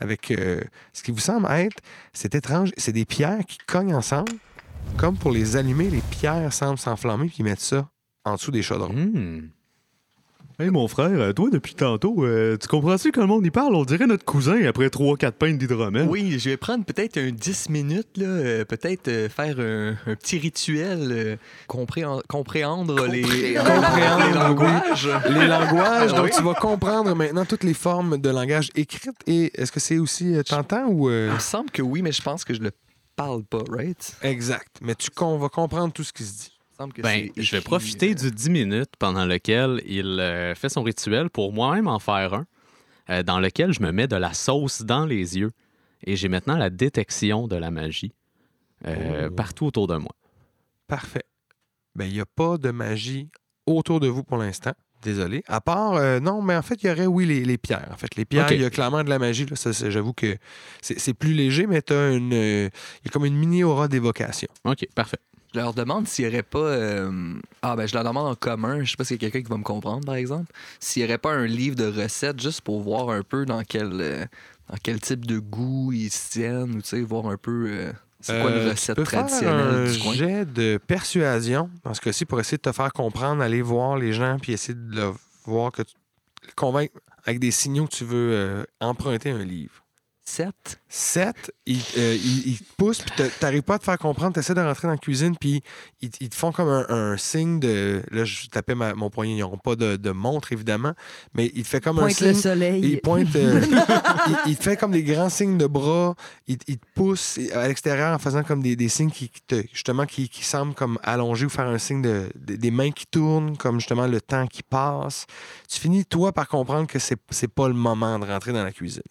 avec euh, ce qui vous semble être, c'est étrange, c'est des pierres qui cognent ensemble. Comme pour les allumer, les pierres semblent s'enflammer puis ils mettent ça en dessous des chaudrons. Hmm. Hey, mon frère, euh, toi, depuis tantôt, euh, tu comprends-tu quand le monde y parle? On dirait notre cousin après 3-4 pintes d'hydromel. Oui, je vais prendre peut-être un 10 minutes, là, euh, peut-être euh, faire un, un petit rituel, euh, compréhen- compréhendre les, Compréhendre, les langages. Les langages, donc Oui. tu vas comprendre maintenant toutes les formes de langage écrites. Et est-ce que c'est aussi euh, tentant ou... euh, Il me semble que oui, mais je pense que je le parle pas, right? Exact. Mais tu con- vas comprendre tout ce qui se dit. Semble que Ben, c'est je vais profiter euh, du 10 minutes pendant lequel il euh, fait son rituel pour moi-même en faire un, euh, dans lequel je me mets de la sauce dans les yeux. Et j'ai maintenant la détection de la magie euh, Oh. partout autour de moi. Parfait. Ben, il n'y a pas de magie autour de vous pour l'instant. Désolé. À part, euh, non, mais en fait, il y aurait, oui, les, les pierres. En fait, les pierres, il y a clairement de la magie. Là. Ça, c'est- J'avoue que c'est plus léger, mais tu as une. euh, Il y a comme une mini-aura d'évocation. OK, parfait. Je leur demande s'il n'y aurait pas. euh, Ah, ben, je leur demande en commun. Je sais pas s'il y a quelqu'un qui va me comprendre, par exemple. S'il n'y aurait pas un livre de recettes juste pour voir un peu dans quel, euh, dans quel type de goût ils se tiennent, ou tu sais, voir un peu. euh, c'est quoi une tu recette peux faire traditionnelle un du coin. jet de persuasion, dans ce cas-ci, pour essayer de te faire comprendre, aller voir les gens, puis essayer de le voir que tu convaincre avec des signaux que tu veux emprunter un livre. 7. 7, ils, euh, ils- ils te poussent, puis t'a- t'arrives pas à te faire comprendre, t'essaies de rentrer dans la cuisine, puis ils, ils te font comme un, un signe de... Là, je tapais ma- mon poignet, ils n'auront pas de, de montre, évidemment, mais il te fait comme un Pointe le signe... soleil. Il pointe, euh, il, te fait comme des grands signes de bras. Il, te pousse à l'extérieur en faisant comme des, des signes qui, qui te, justement qui, qui semblent comme allongés ou faire un signe de, de- des mains qui tournent, comme justement le temps qui passe. Tu finis toi par comprendre que c'est c'est pas le moment de rentrer dans la cuisine.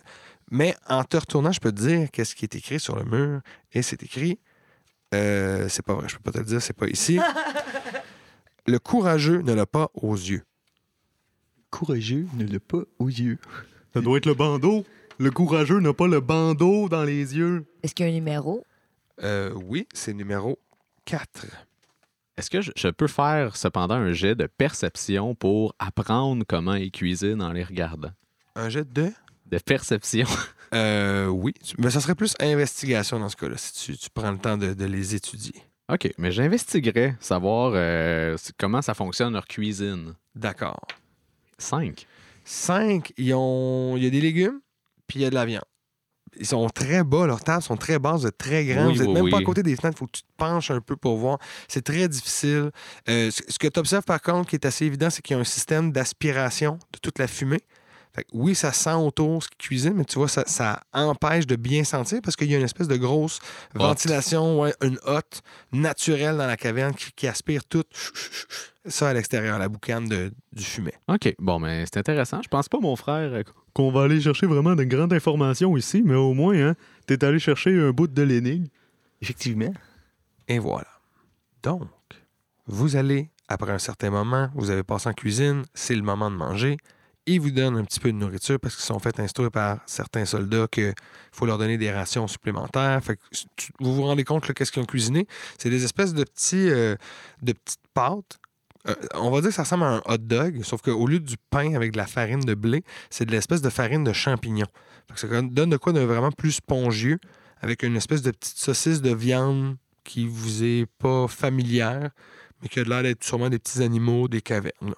Mais en te retournant, je peux te dire qu'est-ce qui est écrit sur le mur et c'est écrit Euh, c'est pas vrai, je peux pas te le dire, c'est pas ici. Le courageux ne l'a pas aux yeux. Courageux ne l'a pas aux yeux. Ça doit être le bandeau. Le courageux n'a pas le bandeau dans les yeux. Est-ce qu'il y a un numéro? Euh, oui, c'est numéro 4. Est-ce que je, je peux faire cependant un jet de perception pour apprendre comment ils cuisinent en les regardant? Un jet de? De perception. Euh, oui, mais ça serait plus investigation dans ce cas-là, si tu, tu prends le temps de, de les étudier. OK, mais j'investiguerais, savoir euh, comment ça fonctionne leur cuisine. D'accord. Cinq. 5, ils ont... il y a des légumes, puis il y a de la viande. Ils sont très bas, leurs tables sont très basses, vous êtes très grands. Oui, vous êtes oui, même pas à côté des fenêtres, il faut que tu te penches un peu pour voir. C'est très difficile. Euh, ce ce que tu observes par contre, qui est assez évident, c'est qu'il y a un système d'aspiration de toute la fumée. Fait que oui, ça sent autour ce qu'ils cuisinent, mais tu vois, ça, ça empêche de bien sentir parce qu'il y a une espèce de grosse ventilation, ouais, une hotte naturelle dans la caverne qui, qui aspire tout ça à l'extérieur, la boucane de- du fumet. OK, bon, mais c'est intéressant. Je pense pas, mon frère. euh, Qu'on va aller chercher vraiment de grandes informations ici, mais au moins, hein, t'es allé chercher un bout de l'énigme. Effectivement. Et voilà. Donc, vous allez, après un certain moment, vous avez passé en cuisine, c'est le moment de manger. Ils vous donnent un petit peu de nourriture parce qu'ils sont fait instruire par certains soldats qu'il faut leur donner des rations supplémentaires. Vous vous rendez compte que qu'est-ce qu'ils ont cuisiné? C'est des espèces de petits euh, petites pâtes. Euh, on va dire que ça ressemble à un hot dog, sauf qu'au lieu du pain avec de la farine de blé, c'est de l'espèce de farine de champignon. Ça donne de quoi de vraiment plus spongieux, avec une espèce de petite saucisse de viande qui vous est pas familière, mais qui a l'air d'être sûrement des petits animaux des cavernes.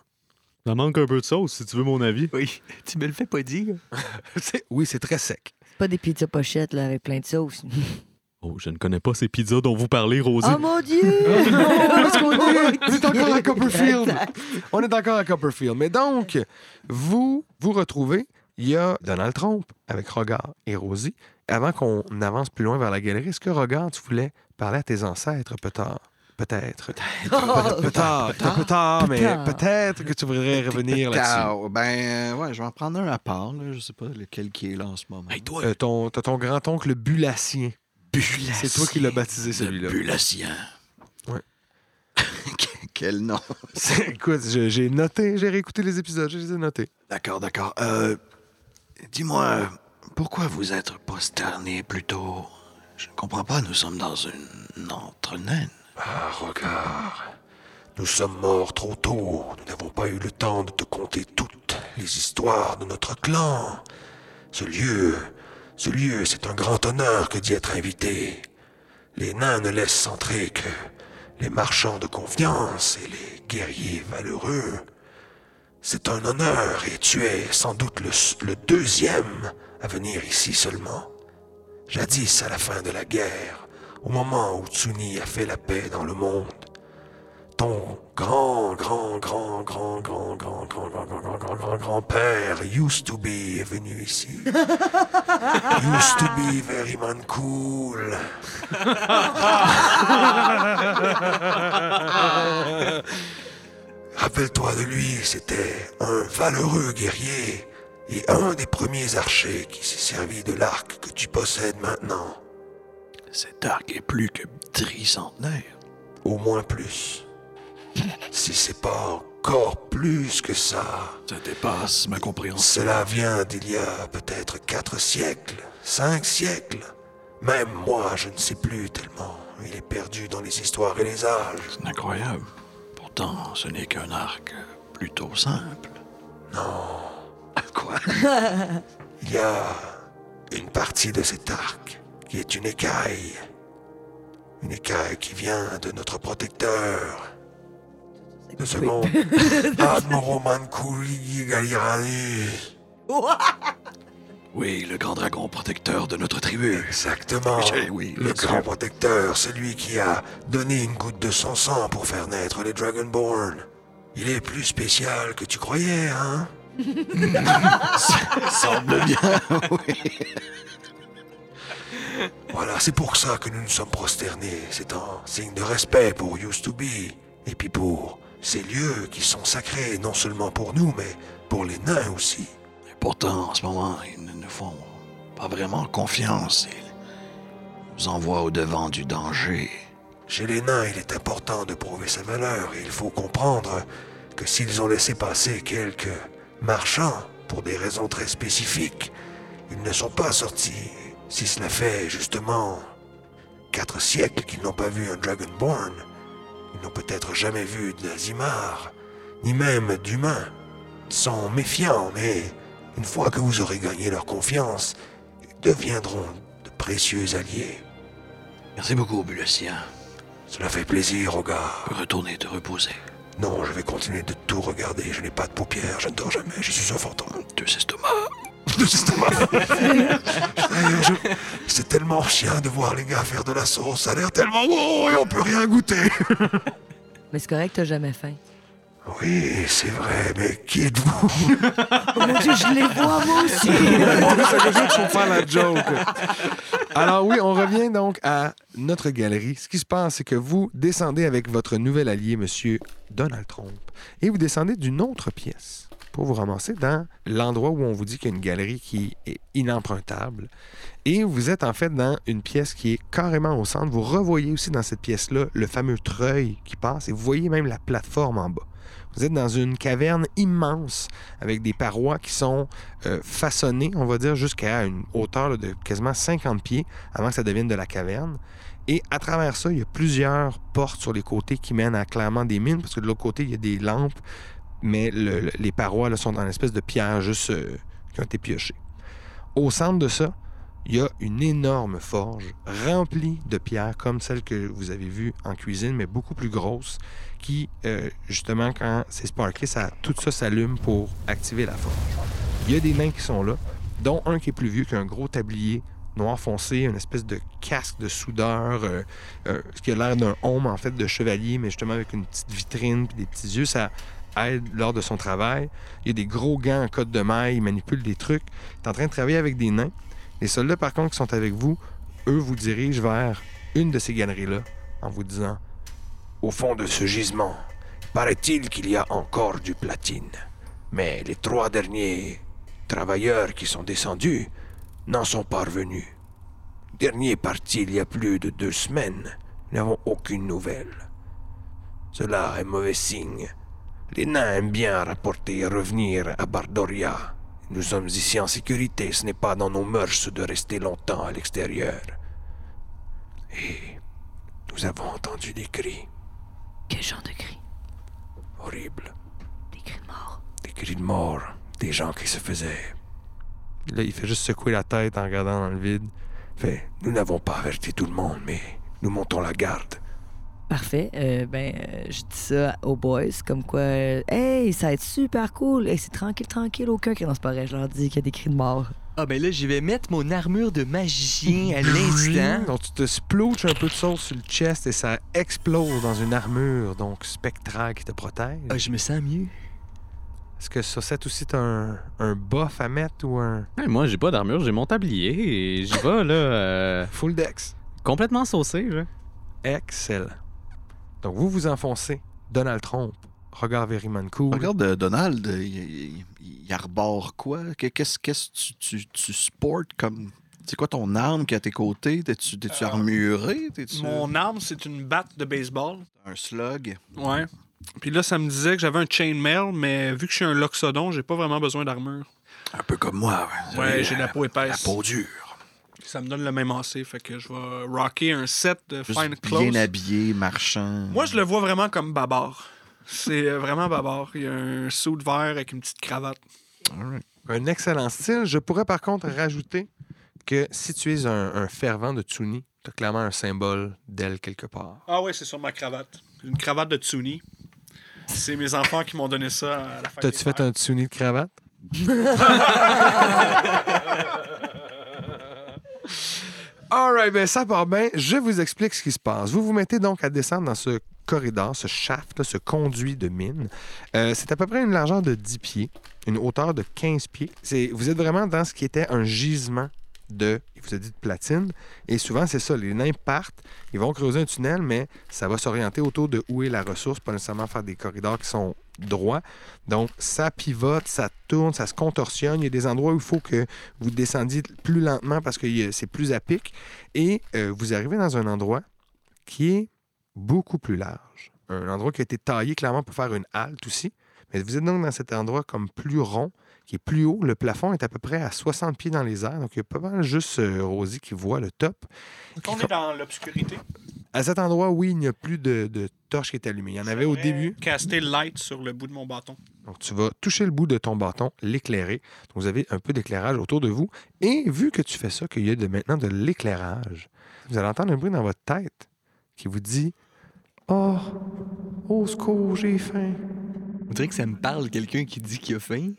Ça manque un peu de sauce, si tu veux mon avis. Oui. Tu me le fais pas dire. C'est- oui, c'est très sec. C'est pas des pizzas pochettes là, avec plein de sauce. Oh, je ne connais pas ces pizzas dont vous parlez, Rosie. oh mon Dieu! On est encore à Copperfield. On est encore à Copperfield. Mais donc, vous vous retrouvez. Il y a Donald Trump avec Rogard et Rosie. Avant qu'on avance plus loin vers la galerie, est-ce que Rogard, tu voulais parler à tes ancêtres peut-être? Peut-être. Peut-être, peut-être, peut-être, mais Peut-être. que tu voudrais revenir là-dessus. Tao, Ben, euh, ouais, je vais en prendre un à part. Là. Je sais pas lequel qui est là en ce moment. Hey, toi, Euh, ton, t'as ton grand-oncle Bulatien. Bulatien. C'est toi qui l'as baptisé, celui-là. Le Bulatien. Ouais. Quel nom. Écoute, je- j'ai noté, j'ai réécouté les épisodes, je les ai notés. D'accord, d'accord. Euh, Dis-moi, pourquoi vous êtes prosterné plutôt? Je ne comprends pas, nous sommes dans une entre-naine. Ah, regarde. Nous sommes morts trop tôt. Nous n'avons pas eu le temps de te conter toutes les histoires de notre clan. Ce lieu, ce lieu, c'est un grand honneur que d'y être invité. Les nains ne laissent entrer que les marchands de confiance et les guerriers valeureux. C'est un honneur et tu es sans doute le, deuxième à venir ici seulement. Jadis, à la fin de la guerre, au moment où Tsuni a fait la paix dans le monde, ton grand, grand, grand, grand, grand, grand, grand, grand, grand, grand, grand, grand, grand-père used to be est venu ici. used to be very man cool. Rappelle-toi de lui, c'était un valeureux guerrier et un des premiers archers qui s'est servi de l'arc que tu possèdes maintenant. Cet arc est plus que tricentenaire. Au moins plus. Si c'est pas encore plus que ça, Ça dépasse ma compréhension. cela vient d'il y a peut-être quatre siècles, cinq siècles. Même moi, je ne sais plus tellement. Il est perdu dans les histoires et les âges. C'est incroyable. Pourtant, ce n'est qu'un arc plutôt simple. Non, Quoi? Il y a une partie de cet arc qui est une écaille. Une écaille qui vient de notre protecteur. De ce monde. Admoroman Kuli Galirani. Oui, le grand dragon protecteur de notre tribu. Exactement. Oui, oui, le grand sûr. protecteur, celui qui a donné une goutte de son sang pour faire naître les Dragonborn. Il est plus spécial que tu croyais, hein? Semble bien, oui. Voilà, c'est pour ça que nous nous sommes prosternés. C'est un signe de respect pour Used to Be. Et puis pour ces lieux qui sont sacrés, non seulement pour nous, mais pour les nains aussi. Et pourtant, en ce moment, ils ne nous font pas vraiment confiance. Ils nous envoient au devant du danger. Chez les nains, il est important de prouver sa valeur et il faut comprendre que s'ils ont laissé passer quelques marchands pour des raisons très spécifiques, ils ne sont pas sortis. Si cela fait justement quatre siècles qu'ils n'ont pas vu un Dragonborn, ils n'ont peut-être jamais vu de Zimar, ni même d'humains. Ils sont méfiants, mais une fois que vous aurez gagné leur confiance, ils deviendront de précieux alliés. Merci beaucoup, Bulacien. Cela fait plaisir, au gars. Retournez te reposer. Non, je vais continuer de tout regarder. Je n'ai pas de paupières, je ne dors jamais, je suis un fantôme. Deux estomacs. C'est tellement chiant de voir les gars faire de la sauce. Ça a l'air tellement bon et on peut rien goûter. Mais c'est correct, t'as jamais faim. Oui, c'est vrai, mais qui êtes-vous? Oh mon Dieu, je les vois, moi aussi! C'est juste pour faire la joke. Alors oui, on revient donc à notre galerie. Ce qui se passe, c'est que vous descendez avec votre nouvel allié, Monsieur Donald Trump, et vous descendez d'une autre pièce pour vous ramasser dans l'endroit où on vous dit qu'il y a une galerie qui est inempruntable. Et vous êtes en fait dans une pièce qui est carrément au centre. Vous revoyez aussi dans cette pièce-là le fameux treuil qui passe et vous voyez même la plateforme en bas. Vous êtes dans une caverne immense avec des parois qui sont euh, façonnées, on va dire, jusqu'à une hauteur de quasiment 50 pieds avant que ça devienne de la caverne. Et à travers ça, il y a plusieurs portes sur les côtés qui mènent à clairement des mines, parce que de l'autre côté, il y a des lampes, mais le- le- les parois là, sont dans une espèce de pierre juste euh, qui ont été piochées. Au centre de ça, il y a une énorme forge remplie de pierres comme celle que vous avez vue en cuisine, mais beaucoup plus grosse, qui, euh, justement, quand c'est sparklé, ça, tout ça s'allume pour activer la forge. Il y a des nains qui sont là, dont un qui est plus vieux, qui a un gros tablier noir foncé, une espèce de casque de soudeur, euh, ce qui a l'air d'un homme, en fait, de chevalier, mais justement avec une petite vitrine puis des petits yeux. Ça aide lors de son travail. Il a des gros gants en côte de maille, il manipule des trucs. Il est en train de travailler avec des nains. Les soldats, par contre, qui sont avec vous, eux vous dirigent vers une de ces galeries-là en vous disant Au fond de ce gisement, paraît-il qu'il y a encore du platine. Mais les trois derniers travailleurs qui sont descendus n'en sont pas revenus. Dernier parti il y a plus de deux semaines. Nous n'avons aucune nouvelle. Cela est mauvais signe. Les nains aiment bien rapporter et revenir à Bardoria. Nous sommes ici en sécurité. Ce n'est pas dans nos mœurs de rester longtemps à l'extérieur. Et nous avons entendu des cris Quel genre de cri? horribles. Des cris de mort. Des cris de mort. Des gens qui se faisaient. Là, il fait juste secouer la tête en regardant dans le vide. Fait, nous n'avons pas averti tout le monde, mais nous montons la garde. Parfait. Euh, ben, euh, je dis ça aux boys, comme quoi, euh, hey, ça va être super cool. Hey, c'est tranquille, tranquille, aucun qui. C'est pas vrai, je leur dis qu'il y a des cris de mort. Ah ben là, je vais mettre mon armure de magicien à l'instant. Donc, tu te splouches un peu de sauce sur le chest et ça explose dans une armure, donc spectrale, qui te protège. Ah, je me sens mieux. Est-ce que sur cette aussi, t'as un, un buff à mettre ou un Hey, moi, j'ai pas d'armure, j'ai mon tablier et j'y vais, là, euh, full dex? complètement saucé, là. Excellent. Donc, vous vous enfoncez. Donald Trump, regard Veryman cool. Regarde, euh, Donald, euh, il, il- il arbore quoi? Que- Qu'est-ce que tu, tu, tu sportes comme. C'est quoi ton arme qui est à tes côtés? T'es-tu Euh, armuré? Mon arme, c'est une batte de baseball. un slug? Ouais. Puis là, ça me disait que j'avais un chainmail, mais vu que je suis un loxodon, j'ai pas vraiment besoin d'armure. Un peu comme moi. Ouais, avez j'ai la peau La épaisse. peau dure. Ça me donne le même AC, fait que je vais rocker un set de Juste fine bien clothes. habillé, marchand. Moi, je le vois vraiment comme Babar. C'est euh, vraiment Babar. Il y a un saut de vert avec une petite cravate. Alright. Un excellent style. Je pourrais par contre rajouter que si tu es un, un fervent de Tsuni, tu as clairement un symbole d'elle quelque part. Ah ouais, c'est sur ma cravate. Une cravate de Tsuni. C'est mes enfants qui m'ont donné ça à la fin. T'as-tu fait un Tsuni de cravate? Alright, ben ça part bien. Je vous explique ce qui se passe. Vous vous mettez donc à descendre dans ce corridor, ce shaft, ce conduit de mine. Euh, c'est à peu près une largeur de 10 pieds, une hauteur de 15 pieds. Vous êtes vraiment dans ce qui était un gisement de, il vous a dit de platine. Et souvent, c'est ça. Les nains partent, ils vont creuser un tunnel, mais ça va s'orienter autour de où est la ressource, pas nécessairement faire des corridors qui sont droits. Donc, ça pivote, ça tourne, ça se contorsionne. Il y a des endroits où il faut que vous descendiez plus lentement parce que c'est plus à pic. Et euh, vous arrivez dans un endroit qui est beaucoup plus large. Un endroit qui a été taillé clairement pour faire une halte aussi. Mais vous êtes donc dans cet endroit comme plus rond, qui est plus haut. Le plafond est à peu près à 60 pieds dans les airs. Donc, il y a pas mal juste euh, Rosie qui voit le top. On est dans l'obscurité. À cet endroit, oui, il n'y a plus de, de torche qui est allumée. Il y en avait au début. Caster light sur le bout de mon bâton. Donc, tu vas toucher le bout de ton bâton, l'éclairer. Donc, vous avez un peu d'éclairage autour de vous. Et vu que tu fais ça, qu'il y a de, maintenant de l'éclairage, vous allez entendre un bruit dans votre tête qui vous dit Oh, au secours, j'ai faim. On dirait que ça me parle quelqu'un qui dit qu'il a faim.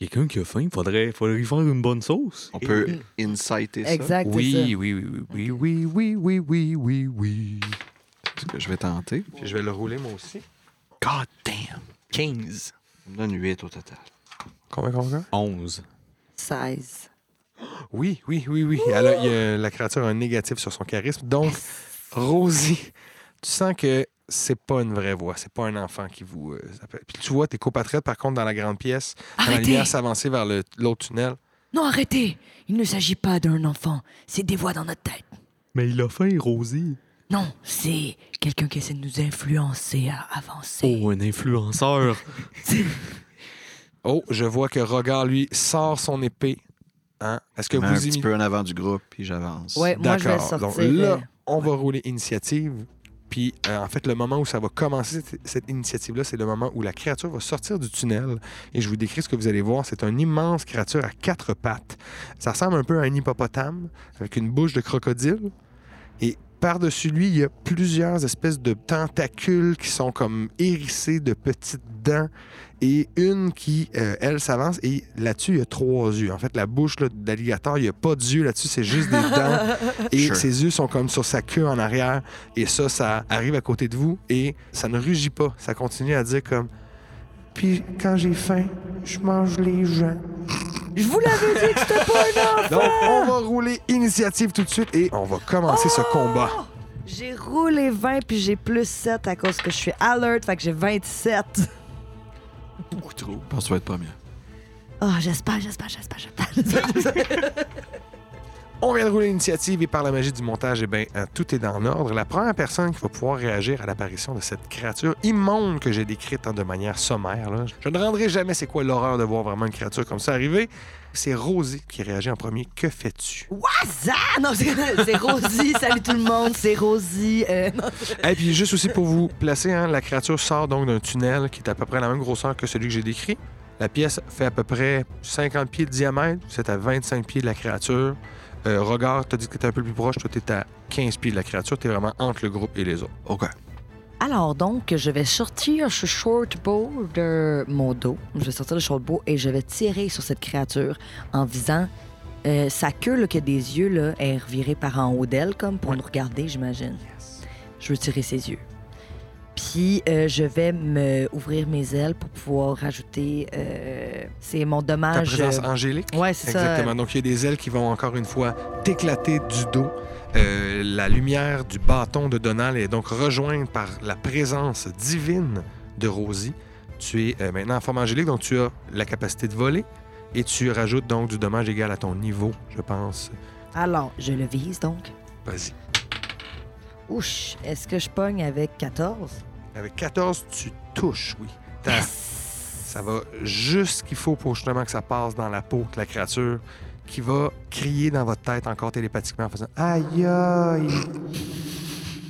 Quelqu'un qui a faim, faudrait, faudrait lui faire une bonne sauce. On peut inciter ça. Exact, c'est ça. Oui, oui, oui, oui, oui, oui, oui, oui, oui, oui. Ce que je vais tenter? Puis je vais le rouler moi aussi. God damn. 15. Ça me donne 8 au total. Combien, combien? 11. 16. Oui, oui, oui, oui. Elle a- il y a- la créature a un négatif sur son charisme. Donc, Rosie, tu sens que c'est pas une vraie voix. C'est pas un enfant qui vous euh, appelle. Puis tu vois tes compatriotes, par contre, dans la grande pièce, dans la Arrêtez! lumière s'avancer vers le- l'autre tunnel. Non, arrêtez! Il ne s'agit pas d'un enfant. C'est des voix dans notre tête. Mais il a faim, Rosie. Non, c'est quelqu'un qui essaie de nous influencer à avancer. Oh, un influenceur. Oh, je vois que Rogar, lui, sort son épée. Hein? Est-ce que vous un petit imitez? peu en avant du groupe, puis j'avance. Ouais, moi, je vais D'accord. Donc sortir. là, euh, on va rouler initiative. Puis, euh, en fait, le moment où ça va commencer, cette, initiative-là, c'est le moment où la créature va sortir du tunnel. Et je vous décris ce que vous allez voir. C'est une immense créature à quatre pattes. Ça ressemble un peu à un hippopotame avec une bouche de crocodile. Par-dessus lui, il y a plusieurs espèces de tentacules qui sont comme hérissés de petites dents. Et une qui, euh, elle, s'avance. Et là-dessus, il y a trois yeux. En fait, la bouche d'alligator, il n'y a pas d'yeux là-dessus, c'est juste des dents. Et Sure. ses yeux sont comme sur sa queue en arrière. Et ça, ça arrive à côté de vous et ça ne rugit pas. Ça continue à dire comme. Puis quand j'ai faim, je mange les gens. Je vous l'avais dit que c'était pas un enfant! Donc, on va rouler initiative tout de suite et on va commencer ce combat. J'ai roulé 20 puis j'ai plus 7 à cause que je suis alert, fait que j'ai 27. Beaucoup trop. Je pense que tu vas être premier. Ah, j'espère, j'espère, j'espère, j'espère. On vient de rouler l'initiative et par la magie du montage, eh bien, euh, tout est dans l'ordre. La première personne qui va pouvoir réagir à l'apparition de cette créature immonde que j'ai décrite hein, de manière sommaire, là. je ne rendrai jamais c'est quoi l'horreur de voir vraiment une créature comme ça arriver. C'est Rosie qui réagit en premier. Que fais-tu? Waza! Non, c'est Rosie. Salut tout le monde, c'est Rosie. Euh. Et puis juste aussi pour vous placer, hein, la créature sort donc d'un tunnel qui est à peu près la même grosseur que celui que j'ai décrit. La pièce fait à peu près 50 pieds de diamètre. C'est à 25 pieds de la créature. Euh, Regard, t'as dit que t'étais un peu plus proche. Toi, t'es à 15 pieds de la créature. T'es vraiment entre le groupe et les autres. OK. Alors donc, je vais sortir ce shortbow de mon dos. Je vais sortir le shortbow et je vais tirer sur cette créature en visant euh, sa queue là, qui a des yeux là, est revirée par en haut d'elle comme pour nous regarder, j'imagine. Je veux tirer ses yeux. Puis euh, je vais me ouvrir mes ailes pour pouvoir rajouter. euh, c'est mon Ta dommage. présence euh, angélique? Ouais, c'est ça. Exactement. Donc, il y a des ailes qui vont encore une fois t'éclater du dos. Euh, la lumière du bâton de Donald est donc rejointe par la présence divine de Rosie. Tu es maintenant en forme angélique, donc tu as la capacité de voler et tu rajoutes donc du dommage égal à ton niveau, je pense. Alors, je le vise donc. Vas-y. Ouch, est-ce que je pogne avec 14? Avec 14, tu touches, oui. Ça va juste ce qu'il faut pour justement que ça passe dans la peau de la créature qui va crier dans votre tête encore télépathiquement en faisant Aïe aïe!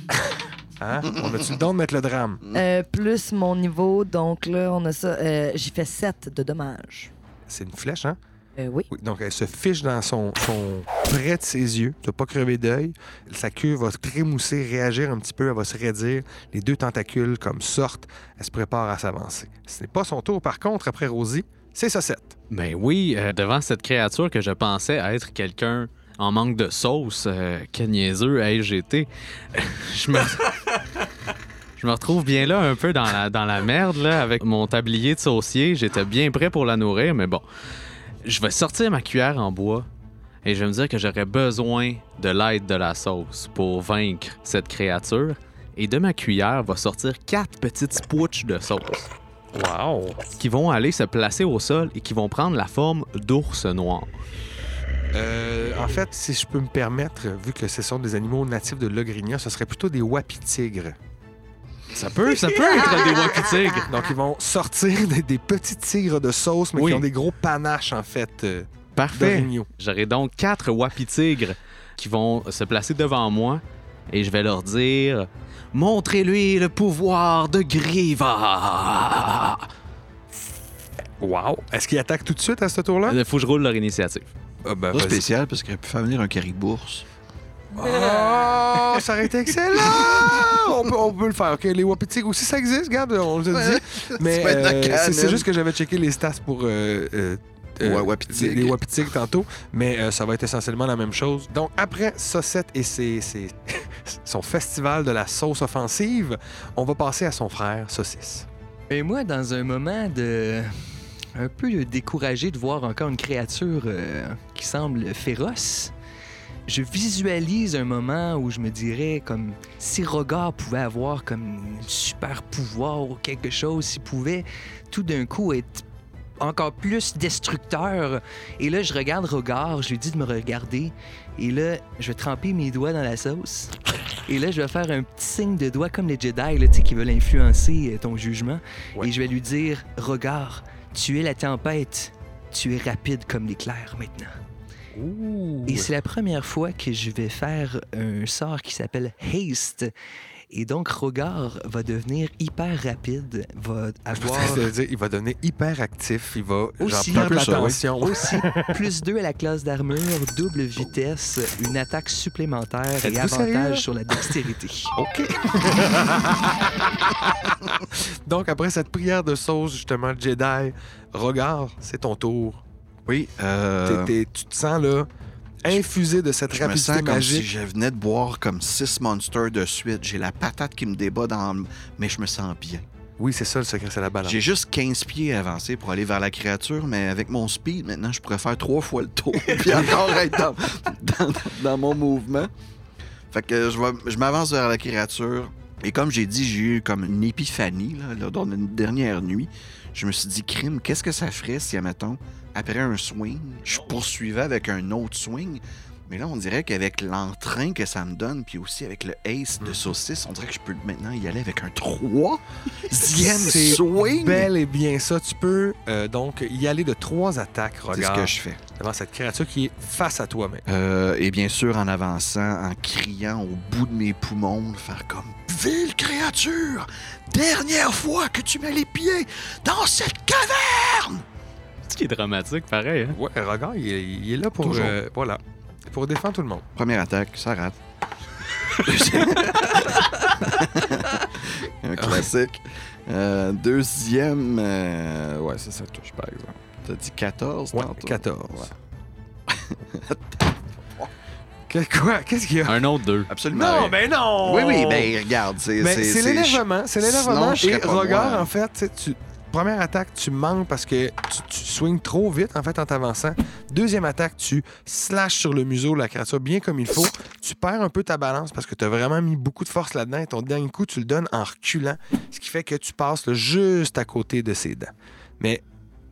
hein? On a-tu le don de mettre le drame? Euh, plus mon niveau, donc là, on a ça. euh, J'ai fait 7 de dommages. C'est une flèche, hein? Euh, oui. Oui, donc elle se fiche dans son, son près de ses yeux. Tu vas pas crever d'œil. Sa queue va se crémousser, réagir un petit peu, elle va se raidir. Les deux tentacules comme sortent. Elle se prépare à s'avancer. Ce n'est pas son tour, par contre, après Rosie, c'est Saucette. Ben oui, euh, devant cette créature que je pensais être quelqu'un en manque de sauce, euh, quel niaiseux ai-je été. je me... Je me retrouve bien là, un peu dans la, dans la merde, là, avec mon tablier de saucier. J'étais bien prêt pour la nourrir, mais bon. Je vais sortir ma cuillère en bois et je vais me dire que j'aurais besoin de l'aide de la sauce pour vaincre cette créature. Et de ma cuillère va sortir quatre petites spouches de sauce Wow! qui vont aller se placer au sol et qui vont prendre la forme d'ours noirs. Euh, en fait, si je peux me permettre, vu que ce sont des animaux natifs de Logrinia, ce serait plutôt des wapitigres. Ça peut, ça peut être des wapiti tigres. Donc, ils vont sortir des, des petits tigres de sauce, mais Oui. qui ont des gros panaches, en fait, euh, Parfait. d'orignaux. J'aurai donc quatre wapiti-tigres qui vont se placer devant moi et je vais leur dire Montrez-lui le pouvoir de Griva. Wow! Est-ce qu'ils attaquent tout de suite à ce tour-là? Il faut que je roule leur initiative. Ah, ben, Pas vas-y. spécial parce qu'il aurait pu faire venir un caribourse. Oh, ça aurait été excellent! on, peut, on peut le faire. OK, les wapitis aussi, ça existe, regarde, on le dit. Mais euh, c'est c'est juste que j'avais checké les stats pour euh, euh, euh, Ouais, les, wapitis tantôt, mais euh, ça va être essentiellement la même chose. Donc, après Saucette et ses, ses- son festival de la sauce offensive, on va passer à son frère Saucisse. Et moi, dans un moment de. un peu découragé de voir encore une créature euh, qui semble féroce, je visualise un moment où je me dirais comme si Rogar pouvait avoir comme un super pouvoir ou quelque chose, s'il pouvait tout d'un coup être encore plus destructeur. Et là, je regarde Rogar, je lui dis de me regarder. Et là, je vais tremper mes doigts dans la sauce. Et là, je vais faire un petit signe de doigt comme les Jedi, là, tu sais, qui veulent influencer euh, ton jugement. Ouais. Et je vais lui dire, Rogar, tu es la tempête. Tu es rapide comme l'éclair maintenant. Et c'est la première fois que je vais faire un sort qui s'appelle Haste. Et donc, Rogar va devenir hyper rapide, va avoir C'est-à-dire, il va devenir hyper actif, il va genre, Aussi, ça, oui. l'attention. aussi plus 2 à la classe d'armure, double vitesse, une attaque supplémentaire et avantage sur la dextérité. OK. Donc, après cette prière de sauce, justement, Jedi, regarde, c'est ton tour. Oui, euh, T'es- t'es- tu te sens, là, infusé de cette je me rapidité sens comme si je venais de boire comme six monsters de suite. J'ai la patate qui me débat dans... le- Mais je me sens bien. Oui, c'est ça, le secret, c'est la balance. J'ai juste 15 pieds à avancer pour aller vers la créature, mais avec mon speed, maintenant, je pourrais faire trois fois le tour, puis encore être dans, dans- dans mon mouvement. Fait que je, vais- je m'avance vers la créature. Et comme j'ai dit, j'ai eu comme une épiphanie là, là, dans une dernière nuit. Je me suis dit, crime, qu'est-ce que ça ferait si, admettons, après un swing, je poursuivais avec un autre swing? Mais là, on dirait qu'avec l'entrain que ça me donne, puis aussi avec le ace de saucisse, on dirait que je peux maintenant y aller avec un troisième C'est swing. Bel et bien ça. Tu peux euh, donc y aller de trois attaques, C'est ce regarde, que je fais. devant cette créature qui est face à toi. Mais Euh, et bien sûr, en avançant, en criant au bout de mes poumons, faire comme Ville créature, dernière fois que tu mets les pieds dans cette caverne! Ce qui est dramatique, pareil. Hein? ouais, regarde, il, est- il est là pour, Toujours. euh, voilà, pour défendre tout le monde. Première attaque, ça rate. Un classique. Euh, deuxième, euh, ouais, ça, ça touche par exemple. T'as dit 14 Ouais, tantôt? 14. Ouais. Que- quoi? Qu'est-ce qu'il y a? Un autre deux. Absolument. Non, mais non! Oui, oui, ben regarde, c'est. Mais c'est l'énervement, c'est je Et regarde, moi. en fait, tu- première attaque, tu manques parce que tu, tu swings trop vite, en fait, en t'avançant. Deuxième attaque, tu slashes sur le museau de la créature bien comme il faut. Tu perds un peu ta balance parce que tu as vraiment mis beaucoup de force là-dedans et ton dernier coup, tu le donnes en reculant, ce qui fait que tu passes là, juste à côté de ses dents. Mais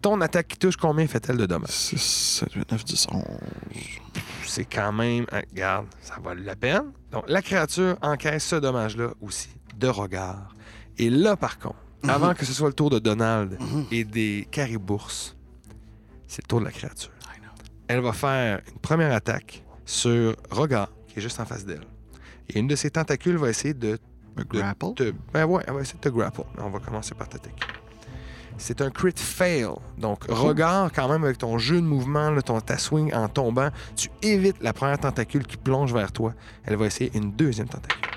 ton attaque qui touche, combien fait-elle de dommages? 6, 7, 8, 9, 10, 11. c'est quand même. hein, Regarde, ça vaut la peine. Donc, la créature encaisse ce dommage-là aussi, de regard. Et là, par contre, Mhm. avant que ce soit le tour de Donald Mhm. et des caribourses, c'est le tour de la créature. Elle va faire une première attaque sur Regard, qui est juste en face d'elle. Et une de ses tentacules va essayer de Un grapple? Ben ouais, elle va essayer de te grapple. On va commencer par t'attaquer. C'est un crit fail. Donc, regard quand même avec ton jeu de mouvement, là, ton, ta swing en tombant, tu évites la première tentacule qui plonge vers toi. Elle va essayer une deuxième tentacule.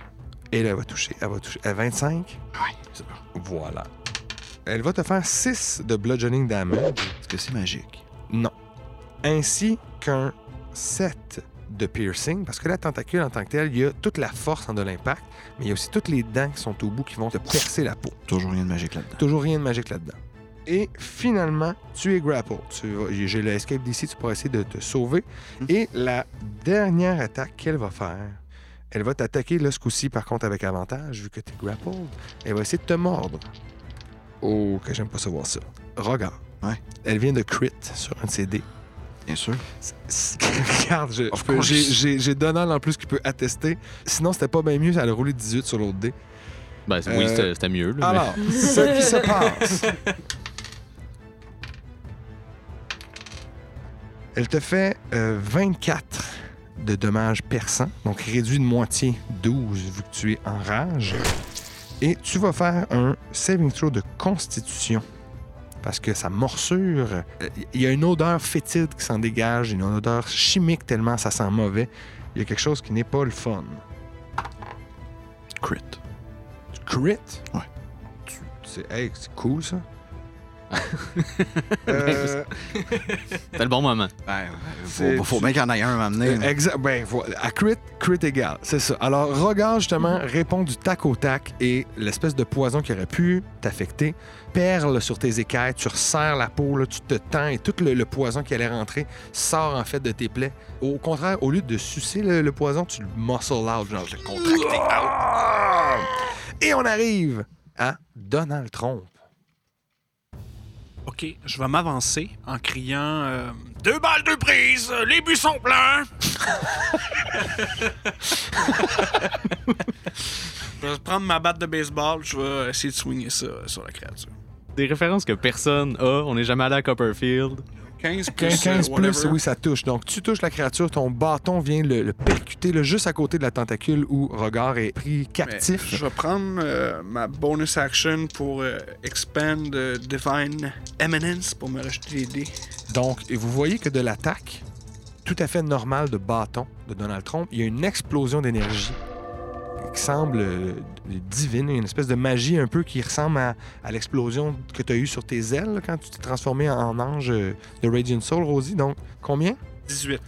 Et là, elle va toucher. Elle va toucher à 25. Oui, c'est bon. Voilà. Elle va te faire 6 de bludgeoning damage. Est-ce que c'est magique? Non. Ainsi qu'un 7 de piercing, parce que la tentacule en tant que telle, il y a toute la force en de l'impact, mais il y a aussi toutes les dents qui sont au bout qui vont te percer la peau. Toujours rien de magique là-dedans. Toujours rien de magique là-dedans. Et finalement, tu es grapple. J'ai le escape d'ici, tu pourras essayer de te sauver. Mhm. Et la dernière attaque qu'elle va faire, elle va t'attaquer là, ce coup-ci, par contre, avec avantage, vu que tu es grappled. Elle va essayer de te mordre. Oh, que j'aime pas savoir ça. Regarde. Ouais. Elle vient de crit sur un de ses dés. Bien sûr. Regarde, je- Of je peux- course. j'ai- j'ai j'ai Donald en plus qui peut attester. Sinon, c'était pas bien mieux, elle a roulé 18 sur l'autre dé. Ben, c'est- oui, Euh, c'était c'était mieux. là, mais- Alors, ce qui se passe. Elle te fait euh, 24 de dommages perçants, donc réduit de moitié 12 vu que tu es en rage. Et tu vas faire un saving throw de constitution. Parce que sa morsure, euh, il y a une odeur fétide qui s'en dégage, une odeur chimique tellement ça sent mauvais. Il y a quelque chose qui n'est pas le fun. Crit. Crit? Ouais. Tu- C'est hey, c'est cool, ça. Euh, C'était le bon moment. Ben, C'est- faut, faut bien qu'il y en ait un à m'amener. ben. À crit, crit égal, c'est ça. Alors, Rogar, justement, répond du tac au tac et l'espèce de poison qui aurait pu t'affecter perle sur tes écailles, tu resserres la peau, là, tu te tends et tout le, le poison qui allait rentrer sort en fait de tes plaies. Au contraire, au lieu de sucer le, le poison, tu le muscle out, genre le contracter out. Et on arrive à Donald Trump. OK, je vais m'avancer en criant euh, Deux balles de prise, les buts sont pleins! je vais prendre ma batte de baseball, je vais essayer de swinger ça euh, sur la créature. Des références que personne a. On n'est jamais allé à Copperfield. 15 plus, 15, 15 euh, plus, oui, ça touche. Donc, tu touches la créature, ton bâton vient le, le percuter là, juste à côté de la tentacule où Regard est pris Mais captif. je vais prendre euh, ma bonus action pour euh, expand Divine Eminence pour me rajouter des dés. Donc, et vous voyez que de l'attaque tout à fait normale de bâton de Donald Trump, il y a une explosion d'énergie qui semble euh, divine, une espèce de magie un peu qui ressemble à, à l'explosion que tu as eue sur tes ailes là, quand tu t'es transformé en ange euh, de Radiant Soul, Rosie. Donc, combien? 18.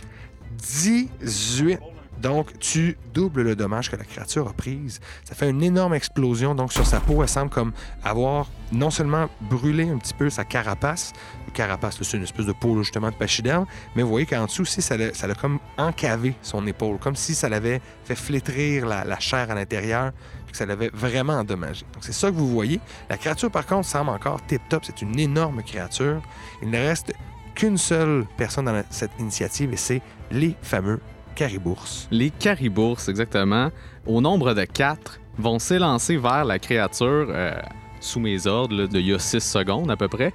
18. Donc, tu doubles le dommage que la créature a prise. Ça fait une énorme explosion. Donc, sur sa peau, elle semble comme avoir non seulement brûlé un petit peu sa carapace. Carapace, c'est une espèce de peau, justement, de pachyderme. Mais vous voyez qu'en dessous aussi, ça l'a comme encavé son épaule. Comme si ça l'avait fait flétrir la, chair à l'intérieur. puis que ça l'avait vraiment endommagé. Donc, c'est ça que vous voyez. La créature, par contre, semble encore tip-top. C'est une énorme créature. Il ne reste qu'une seule personne dans cette initiative et c'est les fameux Caribours. Les caribours, exactement, au nombre de quatre, vont s'élancer vers la créature euh, sous mes ordres de il y a 6 secondes à peu près.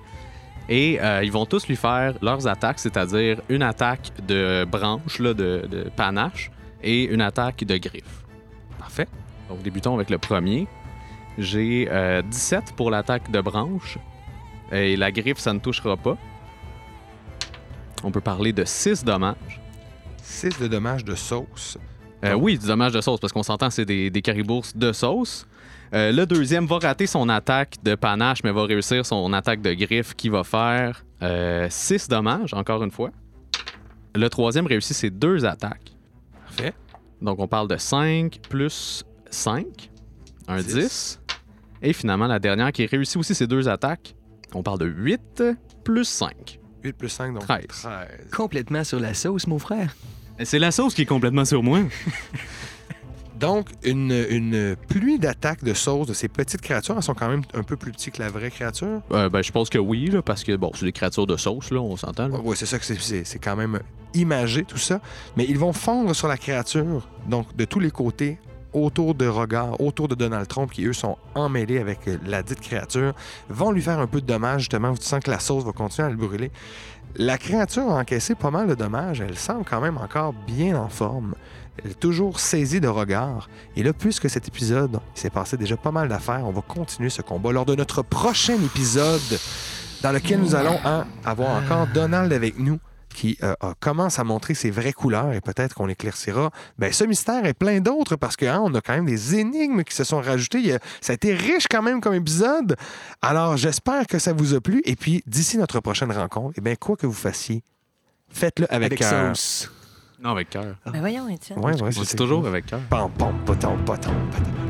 Et euh, ils vont tous lui faire leurs attaques, c'est-à-dire une attaque de branche, là, de, de panache, et une attaque de griffe. Parfait. Donc débutons avec le premier. J'ai euh, 17 pour l'attaque de branche. Et la griffe, ça ne touchera pas. On peut parler de 6 dommages. 6 de dommages de sauce. Euh, oui, du dommage de sauce, parce qu'on s'entend, c'est des, des caribours de sauce. Euh, le deuxième va rater son attaque de panache, mais va réussir son attaque de griffe qui va faire 6 dommages, encore une fois. Le troisième réussit ses deux attaques. Parfait. Donc, on parle de 5 plus 5, un Dix. 10. Et finalement, la dernière qui réussit aussi ses deux attaques, on parle de 8 plus 5. 8 plus 5, donc 13. 13. Complètement sur la sauce, mon frère. Et C'est la sauce qui est complètement sur moi. Donc, une, une pluie d'attaques de sauce de ces petites créatures, elles sont quand même un peu plus petites que la vraie créature? Euh, ben, je pense que oui, là, parce que bon, c'est des créatures de sauce, là, on s'entend. Oui, c'est ça que c'est- quand même imagé, tout ça. Mais ils vont fondre sur la créature, donc de tous les côtés, autour de Regard, autour de Donald Trump, qui eux sont emmêlés avec euh, la dite créature, vont lui faire un peu de dommages, justement. Tu sens que la sauce va continuer à le brûler. La créature a encaissé pas mal de dommages. Elle semble quand même encore bien en forme. Elle est toujours saisie de regard. Et là, puisque cet épisode, il s'est passé déjà pas mal d'affaires, on va continuer ce combat lors de notre prochain épisode dans lequel nous allons hein, avoir encore Donald avec nous qui euh, commence à montrer ses vraies couleurs et peut-être qu'on éclaircira ben, ce mystère et plein d'autres parce que hein, a quand même des énigmes qui se sont rajoutées. Il y a- ça a été riche quand même comme épisode. Alors j'espère que ça vous a plu et puis d'ici notre prochaine rencontre, eh bien quoi que vous fassiez, faites-le avec, Avec cœur. Non, avec cœur. Ben voyons, Étienne. Ouais, ouais, On c'est dit toujours avec cœur. Pam, pam, patam, patam, patam.